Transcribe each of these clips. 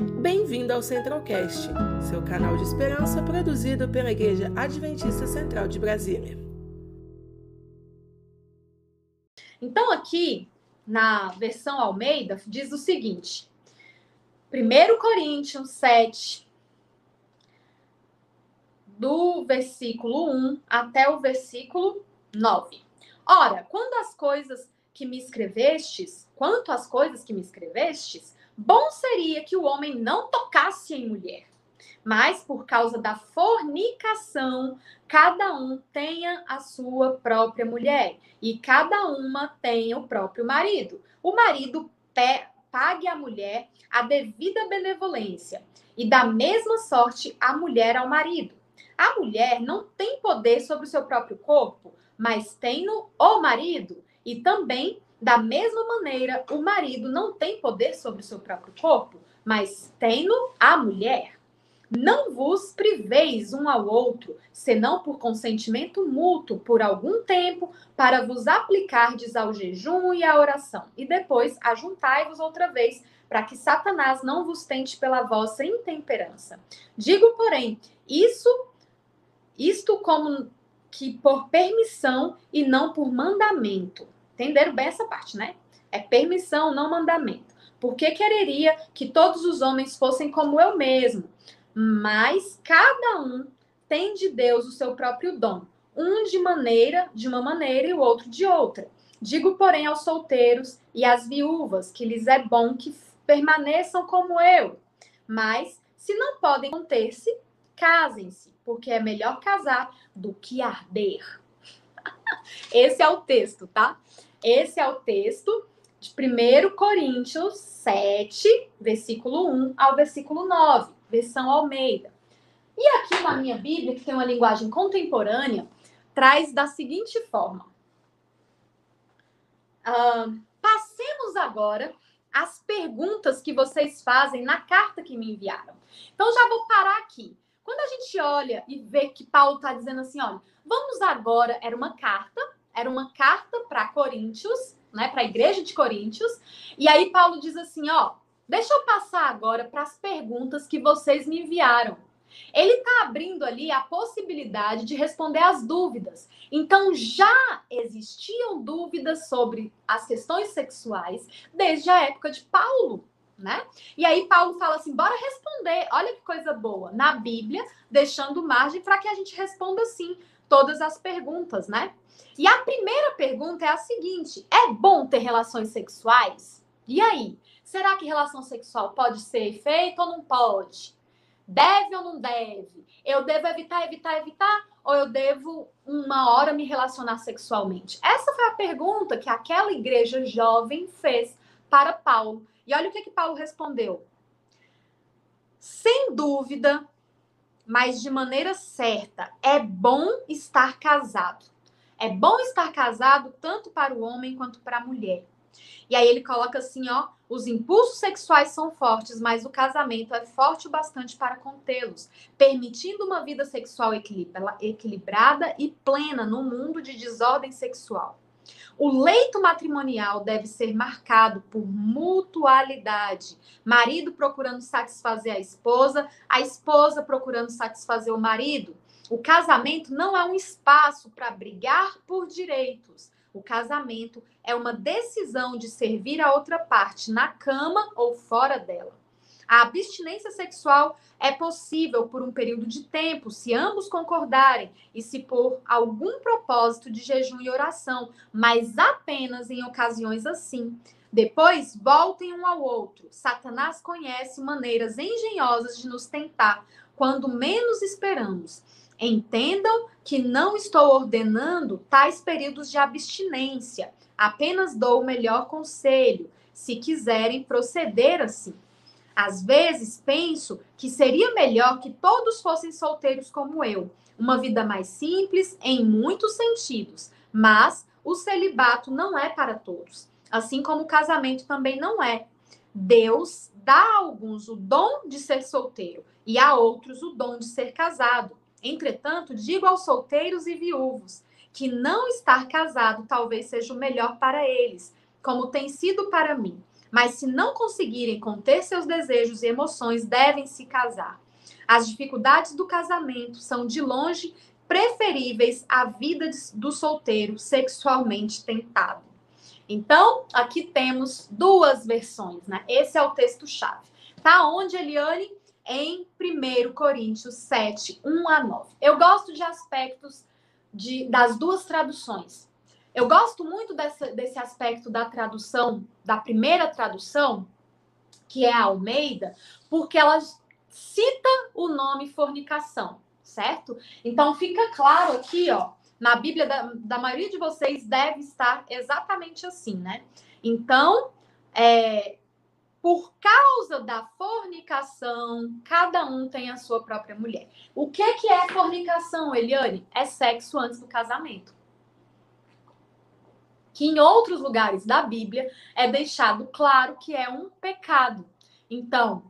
Bem-vindo ao Centralcast, seu canal de esperança produzido pela Igreja Adventista Central de Brasília. Então, aqui na versão Almeida, diz o seguinte: 1 Coríntios 7, do versículo 1 até o versículo 9. Ora, quando as coisas que me escrevestes, quanto às coisas que me escrevestes, bom seria que o homem não tocasse em mulher. Mas por causa da fornicação, cada um tenha a sua própria mulher e cada uma tenha o próprio marido. O marido pague à mulher a devida benevolência e da mesma sorte a mulher ao marido. A mulher não tem poder sobre o seu próprio corpo, mas tem no o marido e também da mesma maneira o marido não tem poder sobre o seu próprio corpo, mas tem no a mulher. Não vos priveis um ao outro, senão por consentimento mútuo por algum tempo, para vos aplicardes ao jejum e à oração, e depois ajuntai-vos outra vez, para que Satanás não vos tente pela vossa intemperança. Digo, porém, isso isto como que por permissão e não por mandamento. Entenderam bem essa parte, né? É permissão, não mandamento. Porque quereria que todos os homens fossem como eu mesmo, mas cada um tem de Deus o seu próprio dom, um de maneira, de uma maneira e o outro de outra. Digo, porém, aos solteiros e às viúvas que lhes é bom que permaneçam como eu. Mas, se não podem conter-se, casem-se, porque é melhor casar do que arder. Esse é o texto, tá? Esse é o texto de 1 Coríntios 7, versículo 1 ao versículo 9 versão Almeida. E aqui na minha Bíblia, que tem uma linguagem contemporânea, traz da seguinte forma. Uh, passemos agora as perguntas que vocês fazem na carta que me enviaram. Então, já vou parar aqui. Quando a gente olha e vê que Paulo está dizendo assim, olha, vamos agora, era uma carta, era uma carta para Coríntios, né, para a igreja de Coríntios, e aí Paulo diz assim, ó, Deixa eu passar agora para as perguntas que vocês me enviaram. Ele está abrindo ali a possibilidade de responder as dúvidas. Então, já existiam dúvidas sobre as questões sexuais desde a época de Paulo, né? E aí, Paulo fala assim: bora responder. Olha que coisa boa. Na Bíblia, deixando margem para que a gente responda sim todas as perguntas, né? E a primeira pergunta é a seguinte: é bom ter relações sexuais? E aí? Será que relação sexual pode ser feita ou não pode? Deve ou não deve? Eu devo evitar, evitar, evitar? Ou eu devo uma hora me relacionar sexualmente? Essa foi a pergunta que aquela igreja jovem fez para Paulo. E olha o que, que Paulo respondeu. Sem dúvida, mas de maneira certa, é bom estar casado. É bom estar casado tanto para o homem quanto para a mulher. E aí ele coloca assim, ó, os impulsos sexuais são fortes, mas o casamento é forte o bastante para contê-los, permitindo uma vida sexual equilibrada e plena no mundo de desordem sexual. O leito matrimonial deve ser marcado por mutualidade. Marido procurando satisfazer a esposa, a esposa procurando satisfazer o marido. O casamento não é um espaço para brigar por direitos, o casamento é uma decisão de servir a outra parte na cama ou fora dela. A abstinência sexual é possível por um período de tempo, se ambos concordarem e se por algum propósito de jejum e oração, mas apenas em ocasiões assim. Depois, voltem um ao outro. Satanás conhece maneiras engenhosas de nos tentar quando menos esperamos. Entendam que não estou ordenando tais períodos de abstinência, apenas dou o melhor conselho, se quiserem proceder assim. Às vezes penso que seria melhor que todos fossem solteiros como eu, uma vida mais simples em muitos sentidos, mas o celibato não é para todos, assim como o casamento também não é. Deus dá a alguns o dom de ser solteiro e a outros o dom de ser casado. Entretanto, digo aos solteiros e viúvos que não estar casado talvez seja o melhor para eles, como tem sido para mim. Mas se não conseguirem conter seus desejos e emoções, devem se casar. As dificuldades do casamento são de longe preferíveis à vida do solteiro sexualmente tentado. Então, aqui temos duas versões, né? Esse é o texto-chave. Tá onde, Eliane? Em 1 Coríntios 7, 1 a 9. Eu gosto de aspectos de, das duas traduções. Eu gosto muito dessa, desse aspecto da tradução, da primeira tradução, que é a Almeida, porque ela cita o nome fornicação, certo? Então fica claro aqui, ó, na Bíblia da, da maioria de vocês deve estar exatamente assim, né? Então, é, por causa da fornicação, cada um tem a sua própria mulher. O que, que é fornicação, Eliane? É sexo antes do casamento. Que em outros lugares da Bíblia é deixado claro que é um pecado. Então,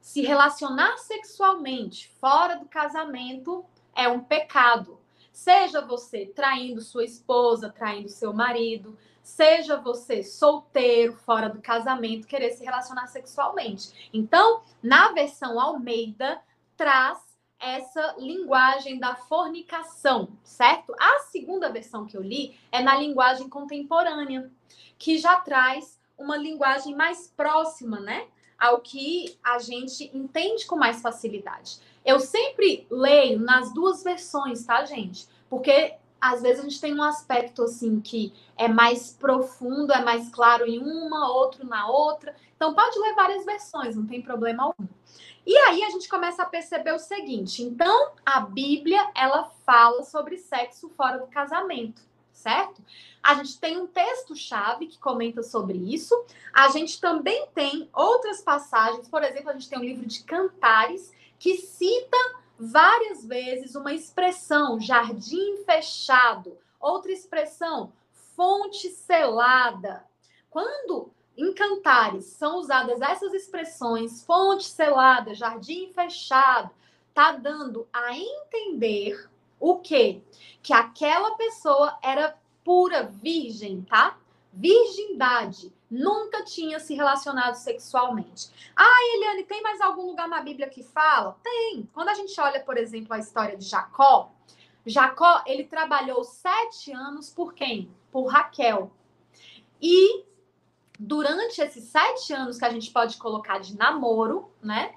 se relacionar sexualmente fora do casamento é um pecado. Seja você traindo sua esposa, traindo seu marido, seja você solteiro, fora do casamento, querer se relacionar sexualmente. Então, na versão Almeida, traz essa linguagem da fornicação, certo? A segunda versão que eu li é na linguagem contemporânea, que já traz uma linguagem mais próxima, né? Ao que a gente entende com mais facilidade. Eu sempre leio nas duas versões, tá, gente? Porque às vezes a gente tem um aspecto assim que é mais profundo, é mais claro em uma, outro na outra. Então pode ler várias versões, não tem problema algum. E aí a gente começa a perceber o seguinte: então a Bíblia ela fala sobre sexo fora do casamento, certo? A gente tem um texto-chave que comenta sobre isso. A gente também tem outras passagens, por exemplo, a gente tem um livro de Cantares que cita várias vezes uma expressão, jardim fechado, outra expressão, fonte selada. Quando em cantares são usadas essas expressões, fonte selada, jardim fechado, tá dando a entender o quê? Que aquela pessoa era pura virgem, tá? Virgindade nunca tinha se relacionado sexualmente. Ah, Eliane, tem mais algum lugar na Bíblia que fala? Tem. Quando a gente olha, por exemplo, a história de Jacó, Jacó, ele trabalhou sete anos por quem? Por Raquel. E durante esses sete anos que a gente pode colocar de namoro, né?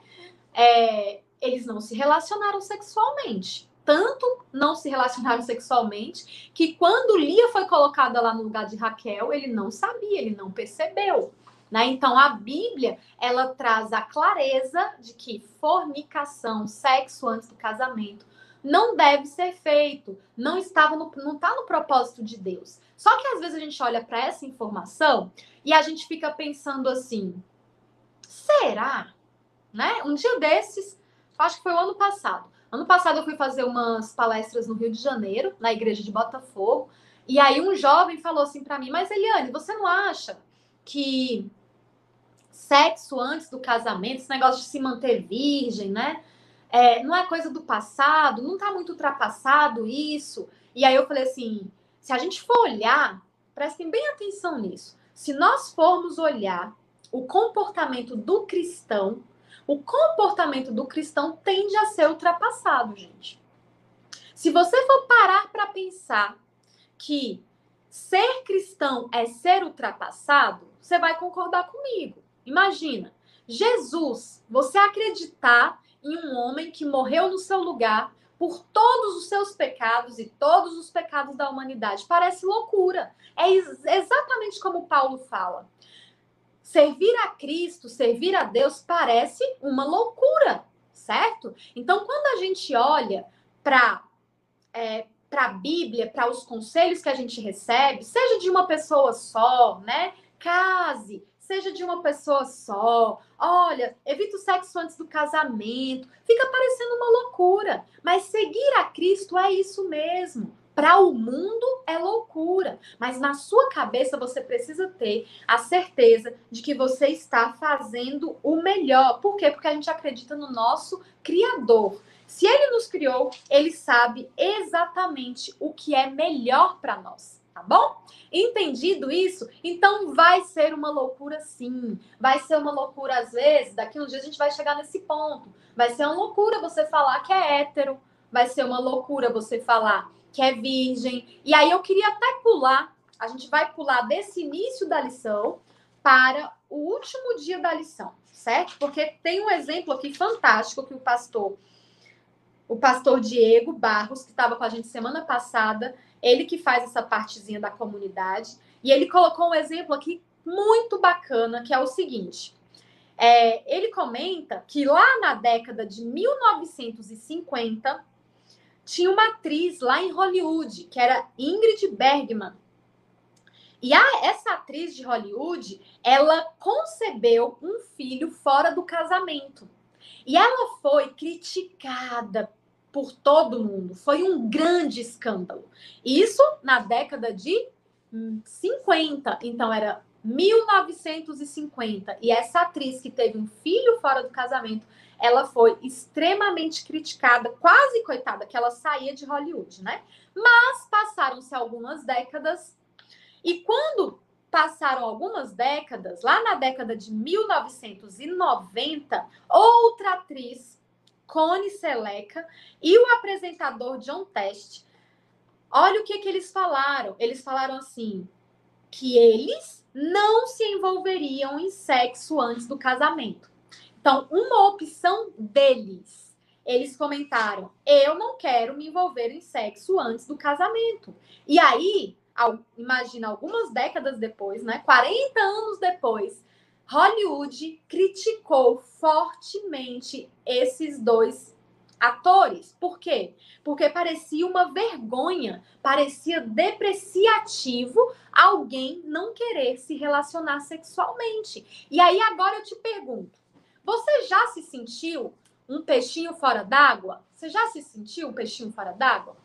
É, eles não se relacionaram sexualmente tanto não se relacionaram sexualmente que quando Lia foi colocada lá no lugar de Raquel, ele não sabia, ele não percebeu. Né? Então a Bíblia ela traz a clareza de que fornicação, sexo antes do casamento, não deve ser feito, não estava no, não está no propósito de Deus. Só que às vezes a gente olha para essa informação e a gente fica pensando assim: será? Né? Um dia desses, acho que foi o ano passado, Ano passado eu fui fazer umas palestras no Rio de Janeiro, na igreja de Botafogo, e aí um jovem falou assim para mim: "Mas Eliane, você não acha que sexo antes do casamento, esse negócio de se manter virgem, né? É, não é coisa do passado, não tá muito ultrapassado isso?" E aí eu falei assim: "Se a gente for olhar, prestem bem atenção nisso. Se nós formos olhar o comportamento do cristão o comportamento do cristão tende a ser ultrapassado, gente. Se você for parar para pensar que ser cristão é ser ultrapassado, você vai concordar comigo. Imagina, Jesus, você acreditar em um homem que morreu no seu lugar por todos os seus pecados e todos os pecados da humanidade. Parece loucura. É exatamente como Paulo fala. Servir a Cristo, servir a Deus parece uma loucura, certo? Então, quando a gente olha para é, para a Bíblia, para os conselhos que a gente recebe, seja de uma pessoa só, né? Case, seja de uma pessoa só. Olha, evita o sexo antes do casamento. Fica parecendo uma loucura. Mas seguir a Cristo é isso mesmo. Para o mundo é loucura, mas na sua cabeça você precisa ter a certeza de que você está fazendo o melhor. Por quê? Porque a gente acredita no nosso Criador. Se ele nos criou, ele sabe exatamente o que é melhor para nós. Tá bom? Entendido isso? Então vai ser uma loucura sim. Vai ser uma loucura às vezes, daqui uns dias a gente vai chegar nesse ponto. Vai ser uma loucura você falar que é hétero, vai ser uma loucura você falar que é virgem. E aí eu queria até pular, a gente vai pular desse início da lição para o último dia da lição, certo? Porque tem um exemplo aqui fantástico que o pastor o pastor Diego Barros, que estava com a gente semana passada, ele que faz essa partezinha da comunidade, e ele colocou um exemplo aqui muito bacana, que é o seguinte. É, ele comenta que lá na década de 1950 tinha uma atriz lá em Hollywood, que era Ingrid Bergman. E a, essa atriz de Hollywood, ela concebeu um filho fora do casamento. E ela foi criticada por todo mundo. Foi um grande escândalo. Isso na década de 50. Então era 1950. E essa atriz que teve um filho fora do casamento, ela foi extremamente criticada, quase coitada, que ela saía de Hollywood, né? Mas passaram-se algumas décadas. E quando passaram algumas décadas, lá na década de 1990, outra atriz, Connie Seleca, e o apresentador John Test, olha o que, que eles falaram. Eles falaram assim: que eles não se envolveriam em sexo antes do casamento. Então, uma opção deles. Eles comentaram: eu não quero me envolver em sexo antes do casamento. E aí, imagina, algumas décadas depois, né? 40 anos depois, Hollywood criticou fortemente esses dois atores. Por quê? Porque parecia uma vergonha, parecia depreciativo alguém não querer se relacionar sexualmente. E aí agora eu te pergunto: você já se sentiu um peixinho fora d'água? Você já se sentiu um peixinho fora d'água?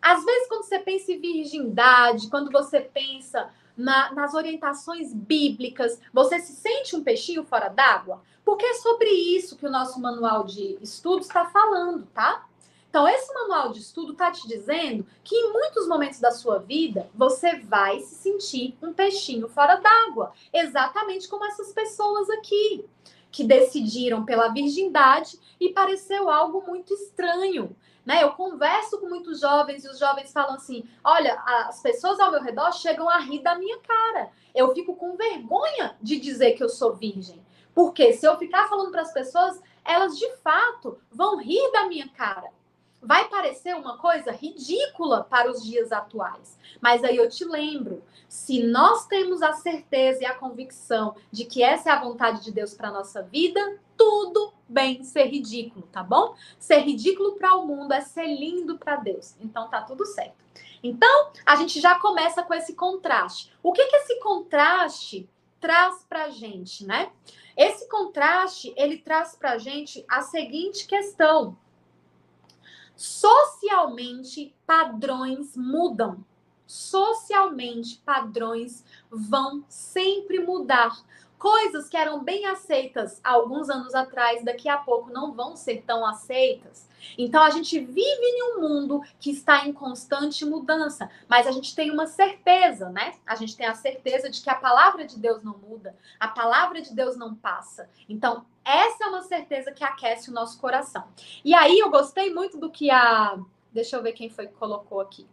Às vezes, quando você pensa em virgindade, quando você pensa na, nas orientações bíblicas, você se sente um peixinho fora d'água? Porque é sobre isso que o nosso manual de estudos está falando, tá? Então, esse manual de estudo está te dizendo que em muitos momentos da sua vida você vai se sentir um peixinho fora d'água, exatamente como essas pessoas aqui, que decidiram pela virgindade e pareceu algo muito estranho. Né? Eu converso com muitos jovens e os jovens falam assim: olha, as pessoas ao meu redor chegam a rir da minha cara. Eu fico com vergonha de dizer que eu sou virgem. Porque se eu ficar falando para as pessoas, elas de fato vão rir da minha cara vai parecer uma coisa ridícula para os dias atuais. Mas aí eu te lembro, se nós temos a certeza e a convicção de que essa é a vontade de Deus para nossa vida, tudo bem ser ridículo, tá bom? Ser ridículo para o mundo é ser lindo para Deus. Então tá tudo certo. Então, a gente já começa com esse contraste. O que que esse contraste traz para gente, né? Esse contraste, ele traz para gente a seguinte questão: Socialmente, padrões mudam. Socialmente, padrões vão sempre mudar. Coisas que eram bem aceitas alguns anos atrás, daqui a pouco não vão ser tão aceitas. Então a gente vive em um mundo que está em constante mudança, mas a gente tem uma certeza, né? A gente tem a certeza de que a palavra de Deus não muda, a palavra de Deus não passa. Então, essa é uma certeza que aquece o nosso coração. E aí eu gostei muito do que a. Deixa eu ver quem foi que colocou aqui.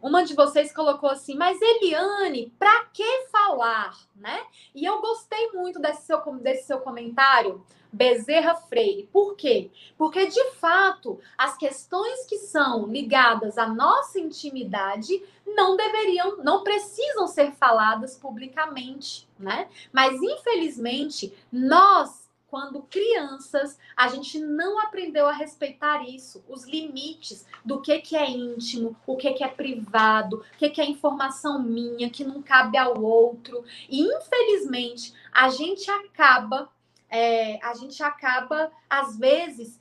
Uma de vocês colocou assim, mas Eliane, para que falar, né? E eu gostei muito desse seu, desse seu comentário, Bezerra Freire. Por quê? Porque, de fato, as questões que são ligadas à nossa intimidade não deveriam, não precisam ser faladas publicamente, né? Mas, infelizmente, nós quando crianças, a gente não aprendeu a respeitar isso, os limites do que, que é íntimo, o que, que é privado, o que, que é informação minha, que não cabe ao outro. E, infelizmente, a gente acaba, é, a gente acaba, às vezes,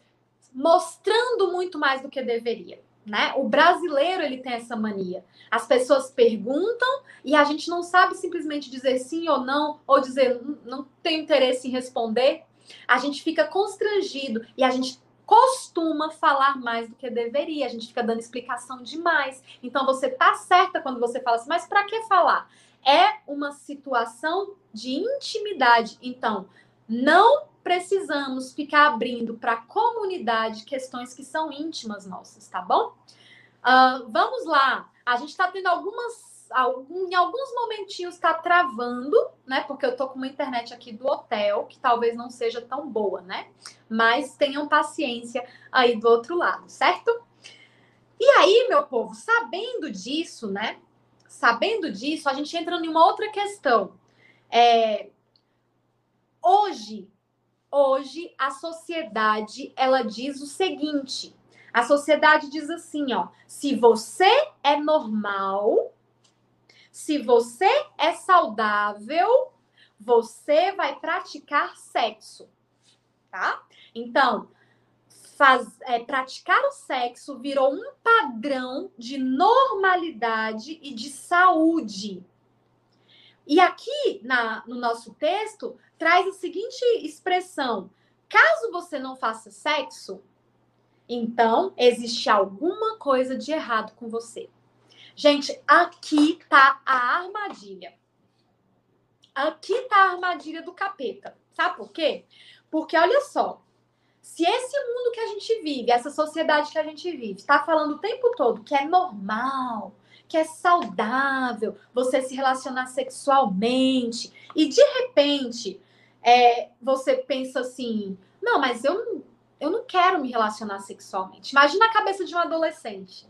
mostrando muito mais do que deveria. Né? O brasileiro ele tem essa mania. As pessoas perguntam e a gente não sabe simplesmente dizer sim ou não, ou dizer não tenho interesse em responder a gente fica constrangido e a gente costuma falar mais do que deveria. A gente fica dando explicação demais. Então você tá certa quando você fala assim, mas para que falar? É uma situação de intimidade. Então, não precisamos ficar abrindo para a comunidade questões que são íntimas nossas, tá bom? Uh, vamos lá. A gente está tendo algumas em alguns momentinhos está travando, né? Porque eu tô com uma internet aqui do hotel que talvez não seja tão boa, né? Mas tenham paciência aí do outro lado, certo? E aí, meu povo, sabendo disso, né? Sabendo disso, a gente entra em uma outra questão. É... Hoje, hoje a sociedade ela diz o seguinte: a sociedade diz assim, ó, se você é normal, se você é saudável, você vai praticar sexo, tá? Então, faz, é, praticar o sexo virou um padrão de normalidade e de saúde. E aqui na, no nosso texto traz a seguinte expressão: caso você não faça sexo, então existe alguma coisa de errado com você. Gente, aqui tá a armadilha. Aqui tá a armadilha do capeta. Sabe por quê? Porque olha só, se esse mundo que a gente vive, essa sociedade que a gente vive, está falando o tempo todo que é normal, que é saudável você se relacionar sexualmente, e de repente é, você pensa assim: não, mas eu, eu não quero me relacionar sexualmente. Imagina a cabeça de um adolescente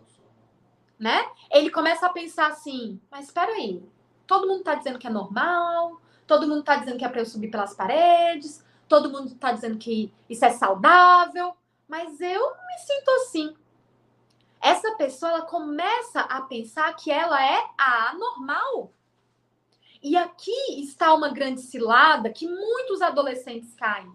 né? Ele começa a pensar assim: mas espera aí, todo mundo está dizendo que é normal, todo mundo está dizendo que é para eu subir pelas paredes, todo mundo está dizendo que isso é saudável, mas eu me sinto assim. Essa pessoa ela começa a pensar que ela é a anormal. E aqui está uma grande cilada que muitos adolescentes caem.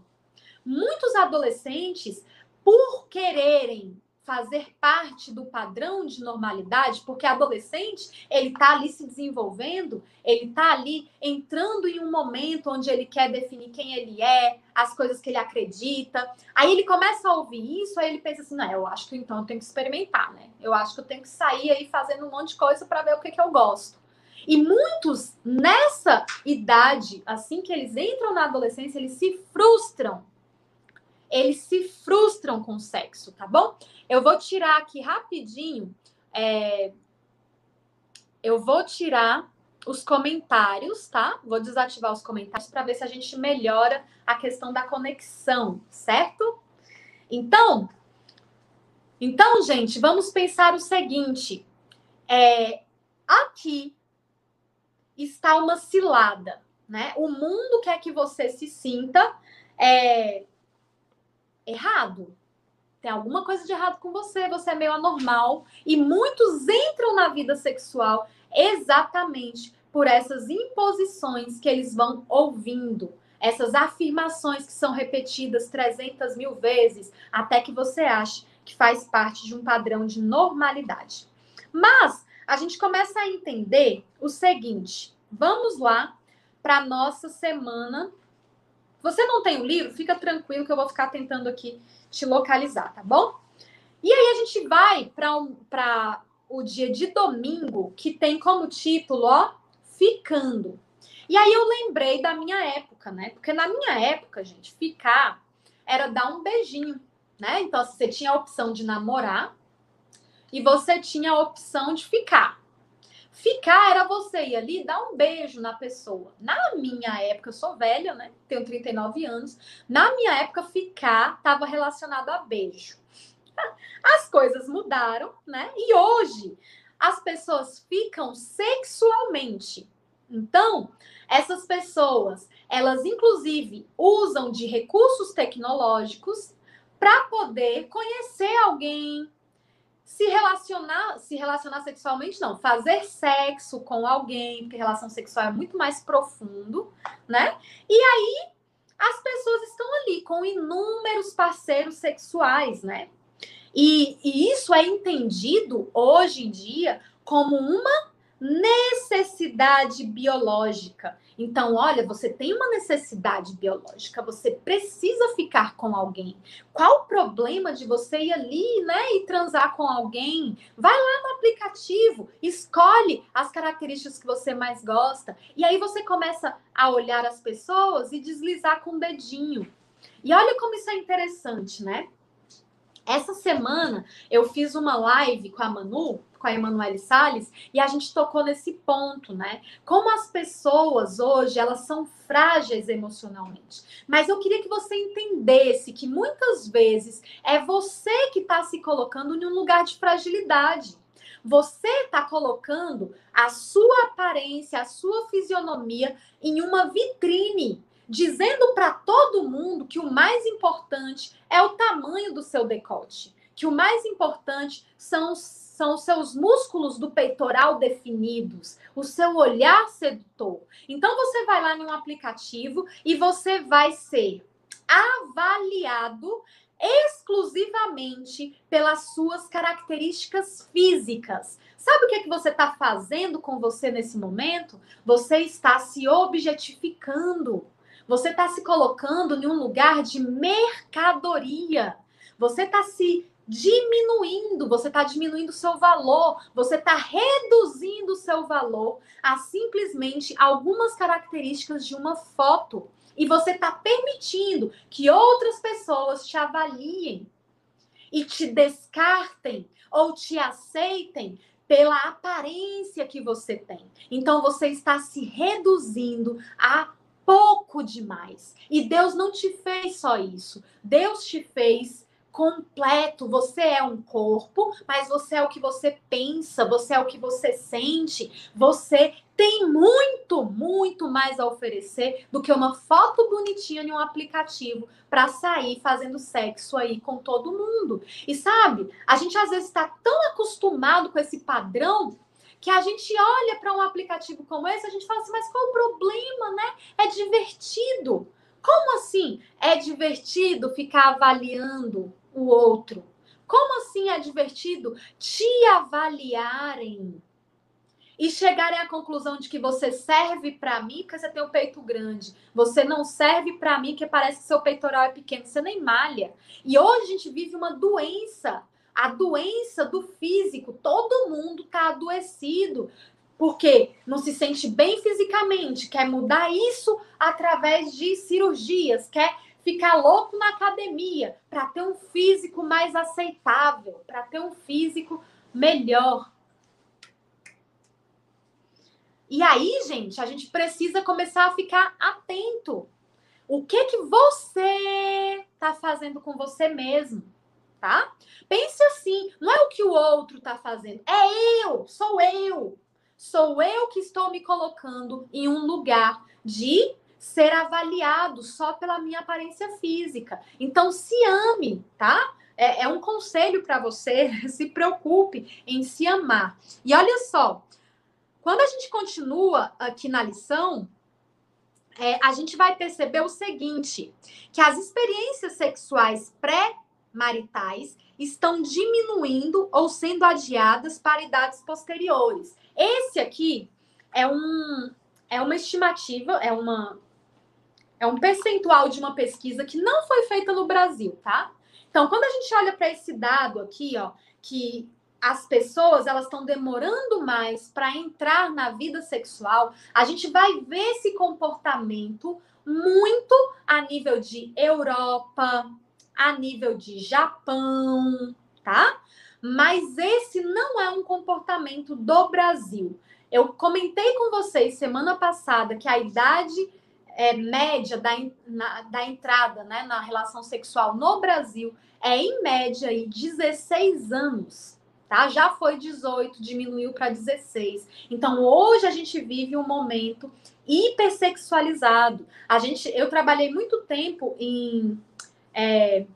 Muitos adolescentes, por quererem fazer parte do padrão de normalidade, porque adolescente, ele está ali se desenvolvendo, ele está ali entrando em um momento onde ele quer definir quem ele é, as coisas que ele acredita. Aí ele começa a ouvir isso, aí ele pensa assim, não, eu acho que então eu tenho que experimentar, né? Eu acho que eu tenho que sair aí fazendo um monte de coisa para ver o que, que eu gosto. E muitos, nessa idade, assim que eles entram na adolescência, eles se frustram eles se frustram com o sexo, tá bom? Eu vou tirar aqui rapidinho. É... Eu vou tirar os comentários, tá? Vou desativar os comentários para ver se a gente melhora a questão da conexão, certo? Então, então, gente, vamos pensar o seguinte: é, aqui está uma cilada, né? O mundo quer que você se sinta é, errado. Tem alguma coisa de errado com você, você é meio anormal. E muitos entram na vida sexual exatamente por essas imposições que eles vão ouvindo, essas afirmações que são repetidas 300 mil vezes, até que você ache que faz parte de um padrão de normalidade. Mas a gente começa a entender o seguinte: vamos lá para nossa semana você não tem o livro, fica tranquilo que eu vou ficar tentando aqui te localizar, tá bom? E aí a gente vai para um, o dia de domingo, que tem como título, ó, Ficando. E aí eu lembrei da minha época, né? Porque na minha época, gente, ficar era dar um beijinho, né? Então você tinha a opção de namorar e você tinha a opção de ficar. Ficar era você ir ali dar um beijo na pessoa. Na minha época, eu sou velha, né? Tenho 39 anos. Na minha época, ficar estava relacionado a beijo. As coisas mudaram, né? E hoje as pessoas ficam sexualmente. Então, essas pessoas, elas inclusive usam de recursos tecnológicos para poder conhecer alguém, se relacionar, se relacionar sexualmente, não. Fazer sexo com alguém, porque relação sexual é muito mais profundo, né? E aí as pessoas estão ali com inúmeros parceiros sexuais, né? E, e isso é entendido hoje em dia como uma necessidade biológica. Então, olha, você tem uma necessidade biológica, você precisa ficar com alguém. Qual o problema de você ir ali, né, e transar com alguém? Vai lá no aplicativo, escolhe as características que você mais gosta, e aí você começa a olhar as pessoas e deslizar com o dedinho. E olha como isso é interessante, né? Essa semana eu fiz uma live com a Manu, com a Emanuele Salles, e a gente tocou nesse ponto, né? Como as pessoas hoje, elas são frágeis emocionalmente. Mas eu queria que você entendesse que muitas vezes é você que está se colocando em um lugar de fragilidade. Você está colocando a sua aparência, a sua fisionomia em uma vitrine dizendo para todo mundo que o mais importante é o tamanho do seu decote, que o mais importante são os, são os seus músculos do peitoral definidos, o seu olhar sedutor. Então você vai lá em um aplicativo e você vai ser avaliado exclusivamente pelas suas características físicas. Sabe o que, é que você está fazendo com você nesse momento? Você está se objetificando. Você está se colocando em um lugar de mercadoria. Você está se diminuindo, você está diminuindo o seu valor, você está reduzindo o seu valor a simplesmente algumas características de uma foto. E você está permitindo que outras pessoas te avaliem e te descartem ou te aceitem pela aparência que você tem. Então você está se reduzindo a pouco demais. E Deus não te fez só isso. Deus te fez completo. Você é um corpo, mas você é o que você pensa, você é o que você sente. Você tem muito, muito mais a oferecer do que uma foto bonitinha em um aplicativo para sair fazendo sexo aí com todo mundo. E sabe, a gente às vezes está tão acostumado com esse padrão que a gente olha para um aplicativo como esse, a gente fala assim, mas qual o problema, né? É divertido. Como assim é divertido ficar avaliando o outro? Como assim é divertido te avaliarem e chegarem à conclusão de que você serve para mim porque você tem o peito grande, você não serve para mim porque parece que seu peitoral é pequeno, você nem malha. E hoje a gente vive uma doença a doença do físico, todo mundo está adoecido, porque não se sente bem fisicamente, quer mudar isso através de cirurgias, quer ficar louco na academia para ter um físico mais aceitável, para ter um físico melhor. E aí, gente, a gente precisa começar a ficar atento. O que que você está fazendo com você mesmo? tá? Pense assim, não é o que o outro está fazendo, é eu, sou eu. Sou eu que estou me colocando em um lugar de ser avaliado só pela minha aparência física. Então, se ame, tá? É, é um conselho para você, se preocupe em se amar. E olha só, quando a gente continua aqui na lição, é, a gente vai perceber o seguinte: que as experiências sexuais pré maritais estão diminuindo ou sendo adiadas para idades posteriores. Esse aqui é um é uma estimativa, é uma é um percentual de uma pesquisa que não foi feita no Brasil, tá? Então, quando a gente olha para esse dado aqui, ó, que as pessoas elas estão demorando mais para entrar na vida sexual, a gente vai ver esse comportamento muito a nível de Europa, a nível de Japão, tá? Mas esse não é um comportamento do Brasil. Eu comentei com vocês semana passada que a idade é, média da, na, da entrada né, na relação sexual no Brasil é, em média, aí, 16 anos. Tá? Já foi 18, diminuiu para 16. Então, hoje a gente vive um momento hipersexualizado. A gente, eu trabalhei muito tempo em é,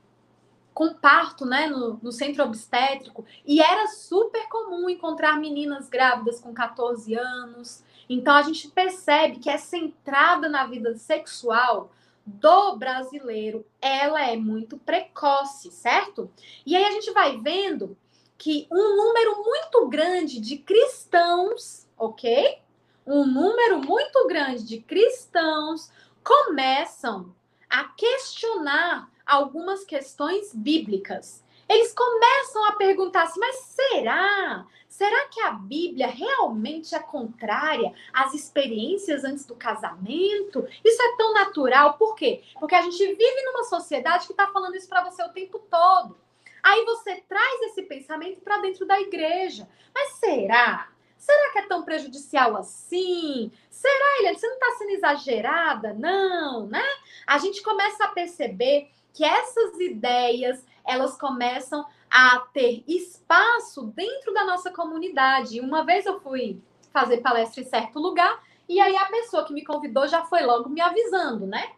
com parto, né, no, no, centro obstétrico, e era super comum encontrar meninas grávidas com 14 anos. Então a gente percebe que essa entrada na vida sexual do brasileiro, ela é muito precoce, certo? E aí a gente vai vendo que um número muito grande de cristãos ok? Um número muito grande de cristãos começam a questionar algumas questões bíblicas. Eles começam a perguntar assim, mas será? Será que a Bíblia realmente é contrária às experiências antes do casamento? Isso é tão natural. Por quê? Porque a gente vive numa sociedade que está falando isso para você o tempo todo. Aí você traz esse pensamento para dentro da igreja. Mas será? Será que é tão prejudicial assim? Será, Eliane, você não está sendo exagerada? Não, né? A gente começa a perceber que essas ideias, elas começam a ter espaço dentro da nossa comunidade. Uma vez eu fui fazer palestra em certo lugar e aí a pessoa que me convidou já foi logo me avisando, né?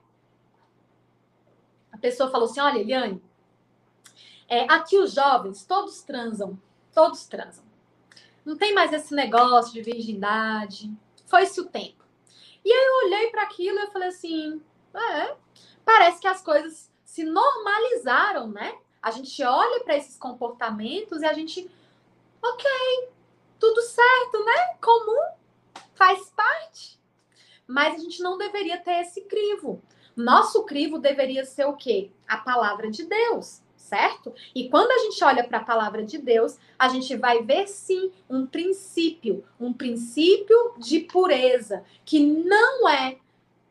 A pessoa falou assim: olha, Eliane, é, aqui os jovens todos transam, todos transam. Não tem mais esse negócio de virgindade. Foi-se o tempo. E aí eu olhei para aquilo e falei assim: é, parece que as coisas se normalizaram, né? A gente olha para esses comportamentos e a gente, ok, tudo certo, né? Comum, faz parte. Mas a gente não deveria ter esse crivo. Nosso crivo deveria ser o quê? A palavra de Deus, certo? E quando a gente olha para a palavra de Deus, a gente vai ver sim um princípio, um princípio de pureza, que não é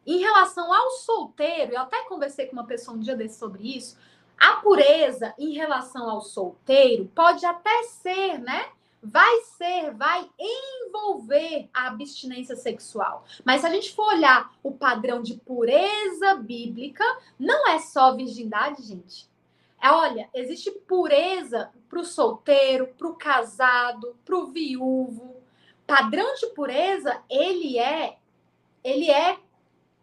em relação ao solteiro, eu até conversei com uma pessoa um dia desse sobre isso, a pureza em relação ao solteiro pode até ser, né? Vai ser, vai envolver a abstinência sexual. Mas se a gente for olhar o padrão de pureza bíblica, não é só virgindade, gente. É, olha, existe pureza para o solteiro, para o casado, para o viúvo. Padrão de pureza, ele é, ele é,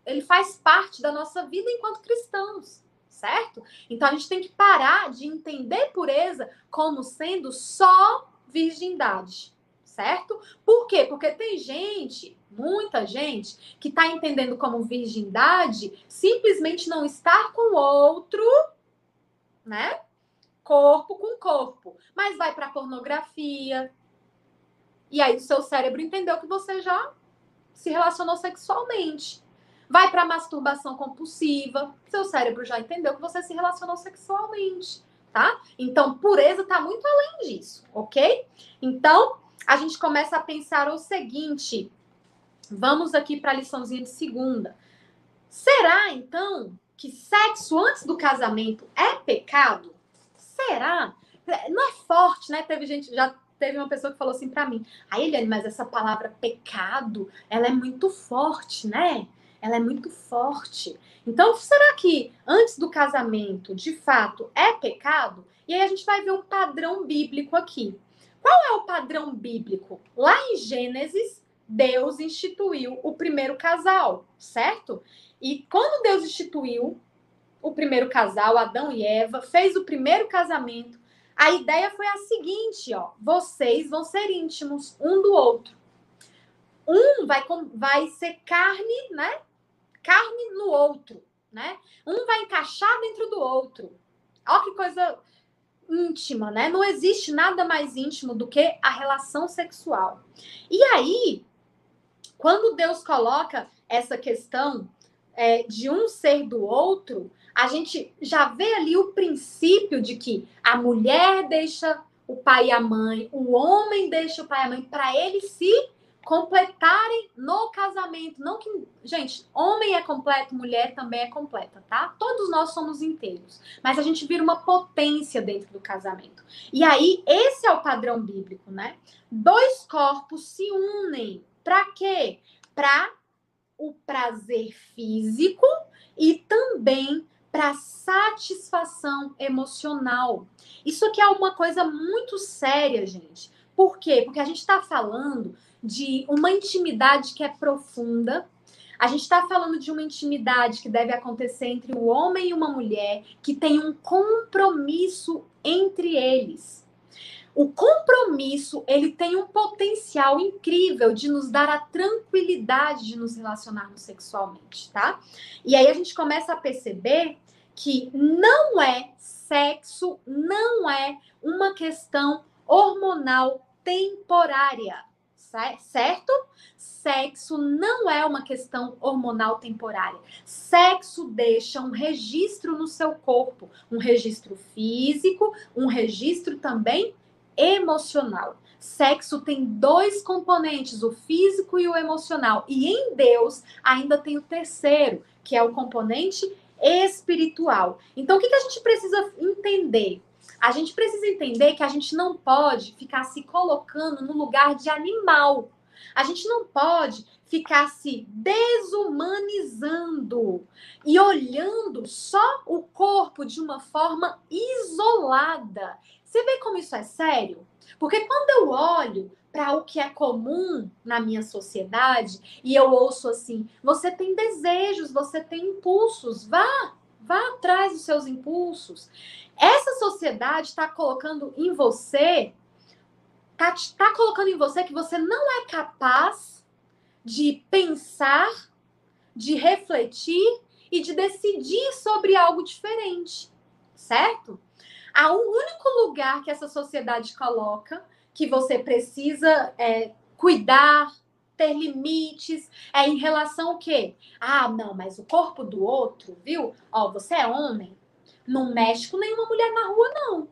ele faz parte da nossa vida enquanto cristãos certo? Então a gente tem que parar de entender pureza como sendo só virgindade, certo? Por quê? Porque tem gente, muita gente, que está entendendo como virgindade simplesmente não estar com outro, né? Corpo com corpo, mas vai para pornografia. E aí o seu cérebro entendeu que você já se relacionou sexualmente vai para masturbação compulsiva. Seu cérebro já entendeu que você se relacionou sexualmente, tá? Então, pureza está muito além disso, ok? Então, a gente começa a pensar o seguinte. Vamos aqui para a liçãozinha de segunda. Será, então, que sexo antes do casamento é pecado? Será? Não é forte, né? Teve gente, já teve uma pessoa que falou assim para mim: "Aí, Eliane, mas essa palavra pecado, ela é muito forte, né?" Ela é muito forte. Então, será que antes do casamento, de fato, é pecado? E aí a gente vai ver um padrão bíblico aqui. Qual é o padrão bíblico? Lá em Gênesis, Deus instituiu o primeiro casal, certo? E quando Deus instituiu o primeiro casal, Adão e Eva, fez o primeiro casamento, a ideia foi a seguinte, ó, vocês vão ser íntimos um do outro. Um vai, vai ser carne, né? Carne no outro, né? Um vai encaixar dentro do outro. Olha que coisa íntima, né? Não existe nada mais íntimo do que a relação sexual. E aí, quando Deus coloca essa questão é, de um ser do outro, a gente já vê ali o princípio de que a mulher deixa o pai e a mãe, o homem deixa o pai e a mãe para ele se completarem no casamento. Não que, gente, homem é completo, mulher também é completa, tá? Todos nós somos inteiros, mas a gente vira uma potência dentro do casamento. E aí, esse é o padrão bíblico, né? Dois corpos se unem. Para quê? Para o prazer físico e também para satisfação emocional. Isso aqui é uma coisa muito séria, gente. Por quê? Porque a gente está falando de uma intimidade que é profunda. A gente está falando de uma intimidade que deve acontecer entre o homem e uma mulher, que tem um compromisso entre eles. O compromisso, ele tem um potencial incrível de nos dar a tranquilidade de nos relacionarmos sexualmente, tá? E aí a gente começa a perceber que não é sexo, não é uma questão hormonal temporária certo? Sexo não é uma questão hormonal temporária. Sexo deixa um registro no seu corpo, um registro físico, um registro também emocional. Sexo tem dois componentes, o físico e o emocional. E em Deus ainda tem o terceiro, que é o componente espiritual. Então, o que, que a gente precisa entender? A gente precisa entender que a gente não pode ficar se colocando no lugar de animal. A gente não pode ficar se desumanizando e olhando só o corpo de uma forma isolada. Você vê como isso é sério? Porque quando eu olho para o que é comum na minha sociedade e eu ouço assim: você tem desejos, você tem impulsos, vá, vá atrás dos seus impulsos. Essa sociedade está colocando em você, está tá colocando em você que você não é capaz de pensar, de refletir e de decidir sobre algo diferente, certo? A um único lugar que essa sociedade coloca que você precisa é, cuidar, ter limites, é em relação ao quê? Ah, não, mas o corpo do outro, viu? Ó, você é homem, não mexe com nenhuma mulher na rua, não.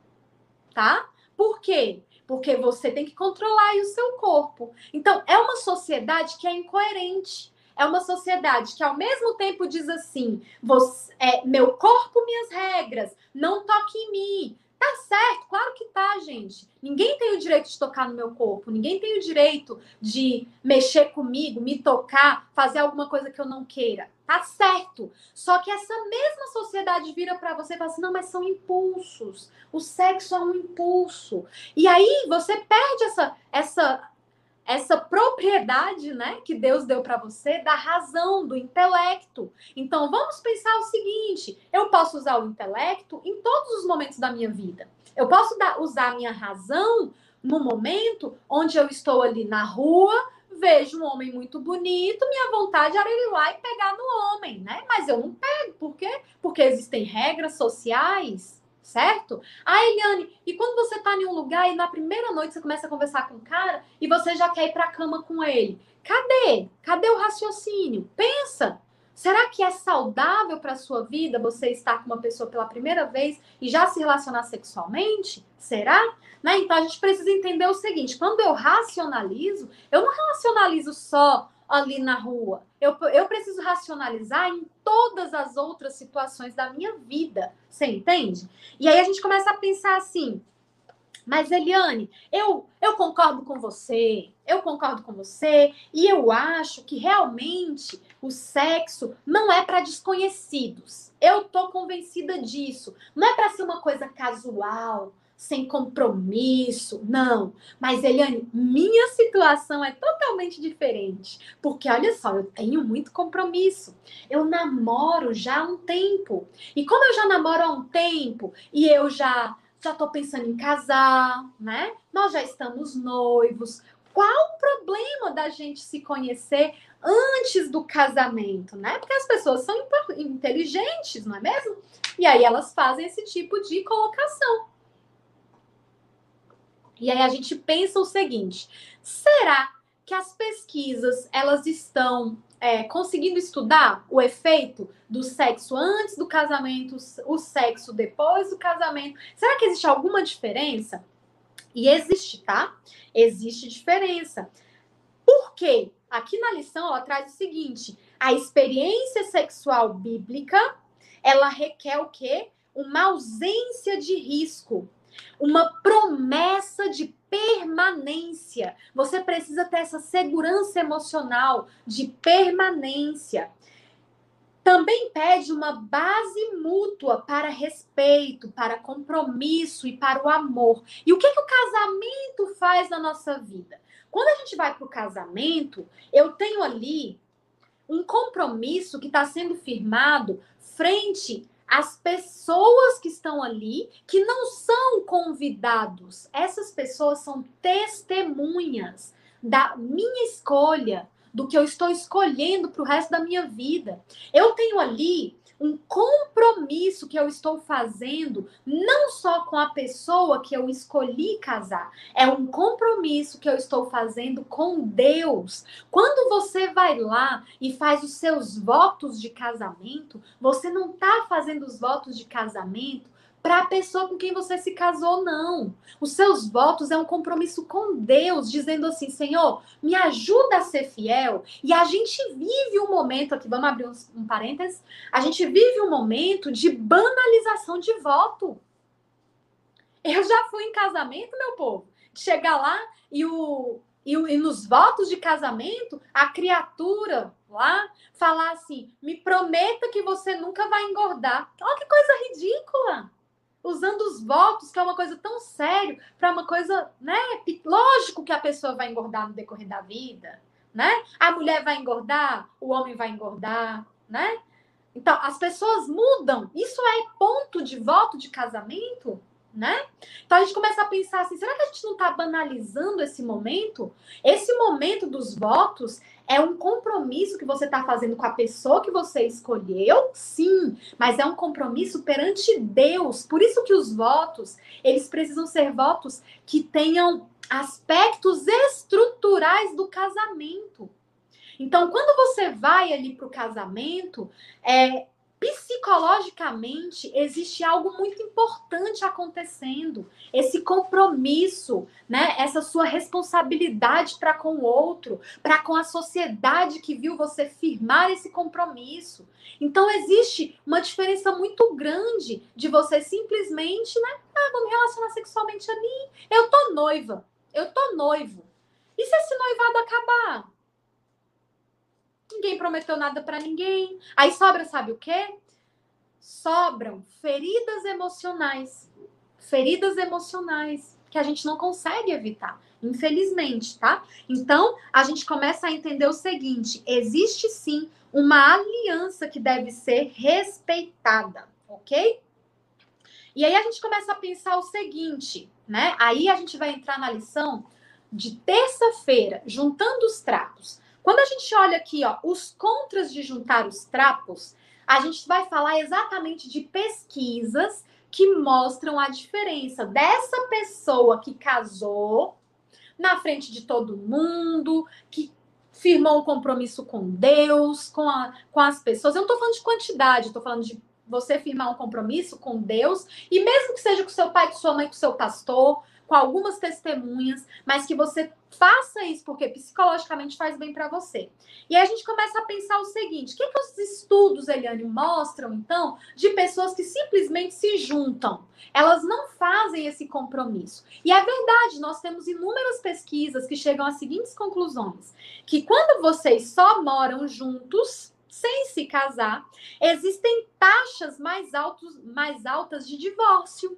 Tá? Por quê? Porque você tem que controlar o seu corpo. Então, é uma sociedade que é incoerente. É uma sociedade que, ao mesmo tempo, diz assim: você, é, meu corpo, minhas regras, não toque em mim, Tá certo, claro que tá, gente. Ninguém tem o direito de tocar no meu corpo, ninguém tem o direito de mexer comigo, me tocar, fazer alguma coisa que eu não queira. Tá certo. Só que essa mesma sociedade vira para você e fala assim: não, mas são impulsos. O sexo é um impulso. E aí você perde essa, essa essa propriedade, né, que Deus deu para você da razão, do intelecto. Então, vamos pensar o seguinte: eu posso usar o intelecto em todos os momentos da minha vida. Eu posso dar, usar a minha razão no momento onde eu estou ali na rua, vejo um homem muito bonito, minha vontade era ir lá e pegar no homem, né? Mas eu não pego, por quê? Porque existem regras sociais certo? Ah, Eliane, e quando você tá em um lugar e na primeira noite você começa a conversar com o cara e você já quer ir pra cama com ele? Cadê? Cadê o raciocínio? Pensa. Será que é saudável para sua vida você estar com uma pessoa pela primeira vez e já se relacionar sexualmente? Será? Né? Então a gente precisa entender o seguinte: quando eu racionalizo, eu não racionalizo só ali na rua. Eu, eu preciso racionalizar em todas as outras situações da minha vida. Você entende? E aí a gente começa a pensar assim. Mas Eliane, eu, eu concordo com você, eu concordo com você, e eu acho que realmente o sexo não é para desconhecidos. Eu tô convencida disso. Não é para ser uma coisa casual, sem compromisso. Não. Mas, Eliane, minha situação é totalmente diferente. Porque, olha só, eu tenho muito compromisso. Eu namoro já há um tempo. E como eu já namoro há um tempo e eu já já tô pensando em casar, né? Nós já estamos noivos. Qual o problema da gente se conhecer antes do casamento, né? Porque as pessoas são inteligentes, não é mesmo? E aí elas fazem esse tipo de colocação. E aí a gente pensa o seguinte: será que as pesquisas elas estão é, conseguindo estudar o efeito do sexo antes do casamento, o sexo depois do casamento? Será que existe alguma diferença? E existe, tá? Existe diferença. Por quê? Aqui na lição ela traz o seguinte: a experiência sexual bíblica ela requer o quê? Uma ausência de risco uma promessa de permanência. Você precisa ter essa segurança emocional de permanência. Também pede uma base mútua para respeito, para compromisso e para o amor. E o que, que o casamento faz na nossa vida? Quando a gente vai para o casamento, eu tenho ali um compromisso que está sendo firmado frente as pessoas que estão ali, que não são convidados, essas pessoas são testemunhas da minha escolha, do que eu estou escolhendo para o resto da minha vida. Eu tenho ali um compromisso que eu estou fazendo, não só com a pessoa que eu escolhi casar, é um compromisso que eu estou fazendo com Deus. Quando você vai lá e faz os seus votos de casamento, você não está fazendo os votos de casamento para a pessoa com quem você se casou, não. Os seus votos é um compromisso com Deus, dizendo assim: Senhor, me ajuda a ser fiel. E a gente vive um momento aqui, vamos abrir um, parênteses, a gente vive um momento de banalização de voto. Eu já fui em casamento, meu povo, chegar lá e o, e, e, nos votos de casamento, a criatura lá falar assim: me prometa que você nunca vai engordar. Olha que coisa ridícula! Usando os votos, que é uma coisa tão séria, para uma coisa, né? Lógico que a pessoa vai engordar no decorrer da vida, né? A mulher vai engordar, o homem vai engordar, né? Então, as pessoas mudam. Isso é ponto de voto de casamento? Né? Então a gente começa a pensar assim: será que a gente não está banalizando esse momento? Esse momento dos votos é um compromisso que você está fazendo com a pessoa que você escolheu, sim, mas é um compromisso perante Deus. Por isso que os votos, eles precisam ser votos que tenham aspectos estruturais do casamento. Então, quando você vai ali para o casamento, é, psicologicamente existe algo muito importante acontecendo. Esse compromisso, né? Essa sua responsabilidade para com o outro, para com a sociedade que viu você firmar esse compromisso. Então existe uma diferença muito grande de você simplesmente, né? Ah, vou me relacionar sexualmente ali. Eu tô noiva. Eu tô noivo. E se esse noivado acabar? Ninguém prometeu nada para ninguém. Aí sobra, sabe o quê? Sobram feridas emocionais. Feridas emocionais que a gente não consegue evitar, infelizmente, tá? Então, a gente começa a entender o seguinte: existe sim uma aliança que deve ser respeitada, ok? E aí a gente começa a pensar o seguinte, né? Aí a gente vai entrar na lição de terça-feira, juntando os trapos. Quando a gente olha aqui, ó, os contras de juntar os trapos, a gente vai falar exatamente de pesquisas que mostram a diferença dessa pessoa que casou na frente de todo mundo, que firmou um compromisso com Deus, com, a, com as pessoas. Eu não estou falando de quantidade, estou falando de você firmar um compromisso com Deus, e mesmo que seja com seu pai, com sua mãe, com seu pastor, com algumas testemunhas, mas que você faça isso porque psicologicamente faz bem para você. E aí a gente começa a pensar o seguinte: o que, que os estudos, Eliane, mostram, então, de pessoas que simplesmente se juntam? Elas não fazem esse compromisso. E é verdade, nós temos inúmeras pesquisas que chegam às seguintes conclusões: que quando vocês só moram juntos, sem se casar, existem taxas mais, altos, mais altas de divórcio.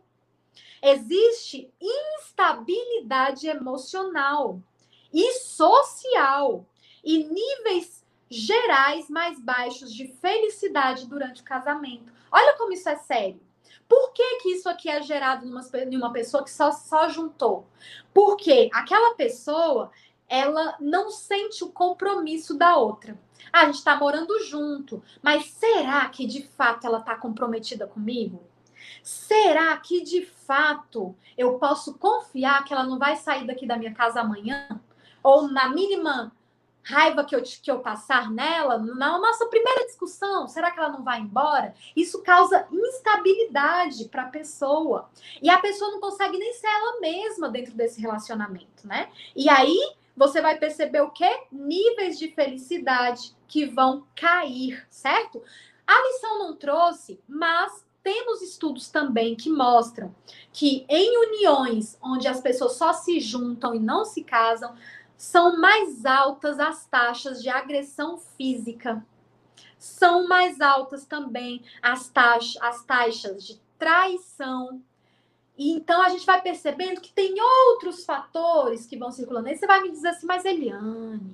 Existe instabilidade emocional e social e níveis gerais mais baixos de felicidade durante o casamento. Olha como isso é sério. Por que, que isso aqui é gerado numa, uma pessoa que só, só juntou? Porque aquela pessoa, ela não sente o compromisso da outra. Ah, a gente está morando junto, mas será que de fato ela está comprometida comigo? Será que de fato eu posso confiar que ela não vai sair daqui da minha casa amanhã? Ou na mínima raiva que eu, que eu passar nela, na nossa primeira discussão, será que ela não vai embora? Isso causa instabilidade para a pessoa. E a pessoa não consegue nem ser ela mesma dentro desse relacionamento, né? E aí você vai perceber o quê? Níveis de felicidade que vão cair, certo? A lição não trouxe, mas temos estudos também que mostram que em uniões onde as pessoas só se juntam e não se casam, são mais altas as taxas de agressão física. São mais altas também as taxas, as taxas de traição. E então a gente vai percebendo que tem outros fatores que vão circulando. Aí você vai me dizer assim, mas Eliane,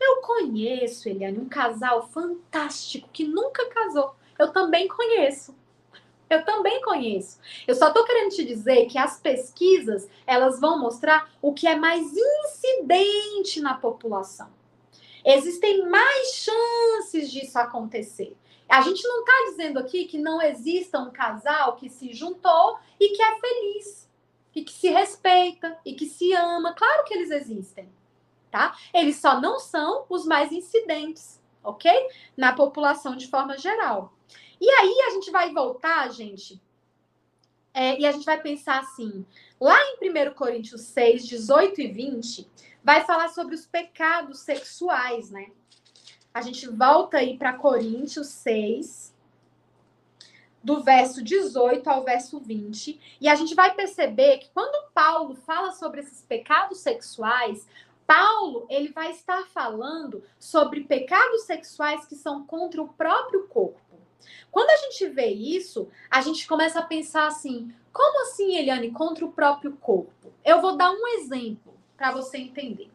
eu conheço, Eliane, um casal fantástico que nunca casou. Eu também conheço. Eu também conheço. Eu só estou querendo te dizer que as pesquisas elas vão mostrar o que é mais incidente na população. Existem mais chances disso acontecer. A gente não está dizendo aqui que não exista um casal que se juntou e que é feliz, e que se respeita e que se ama. Claro que eles existem, tá? Eles só não são os mais incidentes, ok? Na população de forma geral. E aí a gente vai voltar, gente, é, e a gente vai pensar assim: lá em 1 Coríntios 6, 18 e 20, vai falar sobre os pecados sexuais, né? A gente volta aí para Coríntios 6, do verso 18 ao verso 20, e a gente vai perceber que quando Paulo fala sobre esses pecados sexuais, Paulo, ele vai estar falando sobre pecados sexuais que são contra o próprio corpo. Quando a gente vê isso, a gente começa a pensar assim: como assim, Eliane, contra o próprio corpo? Eu vou dar um exemplo para você entender.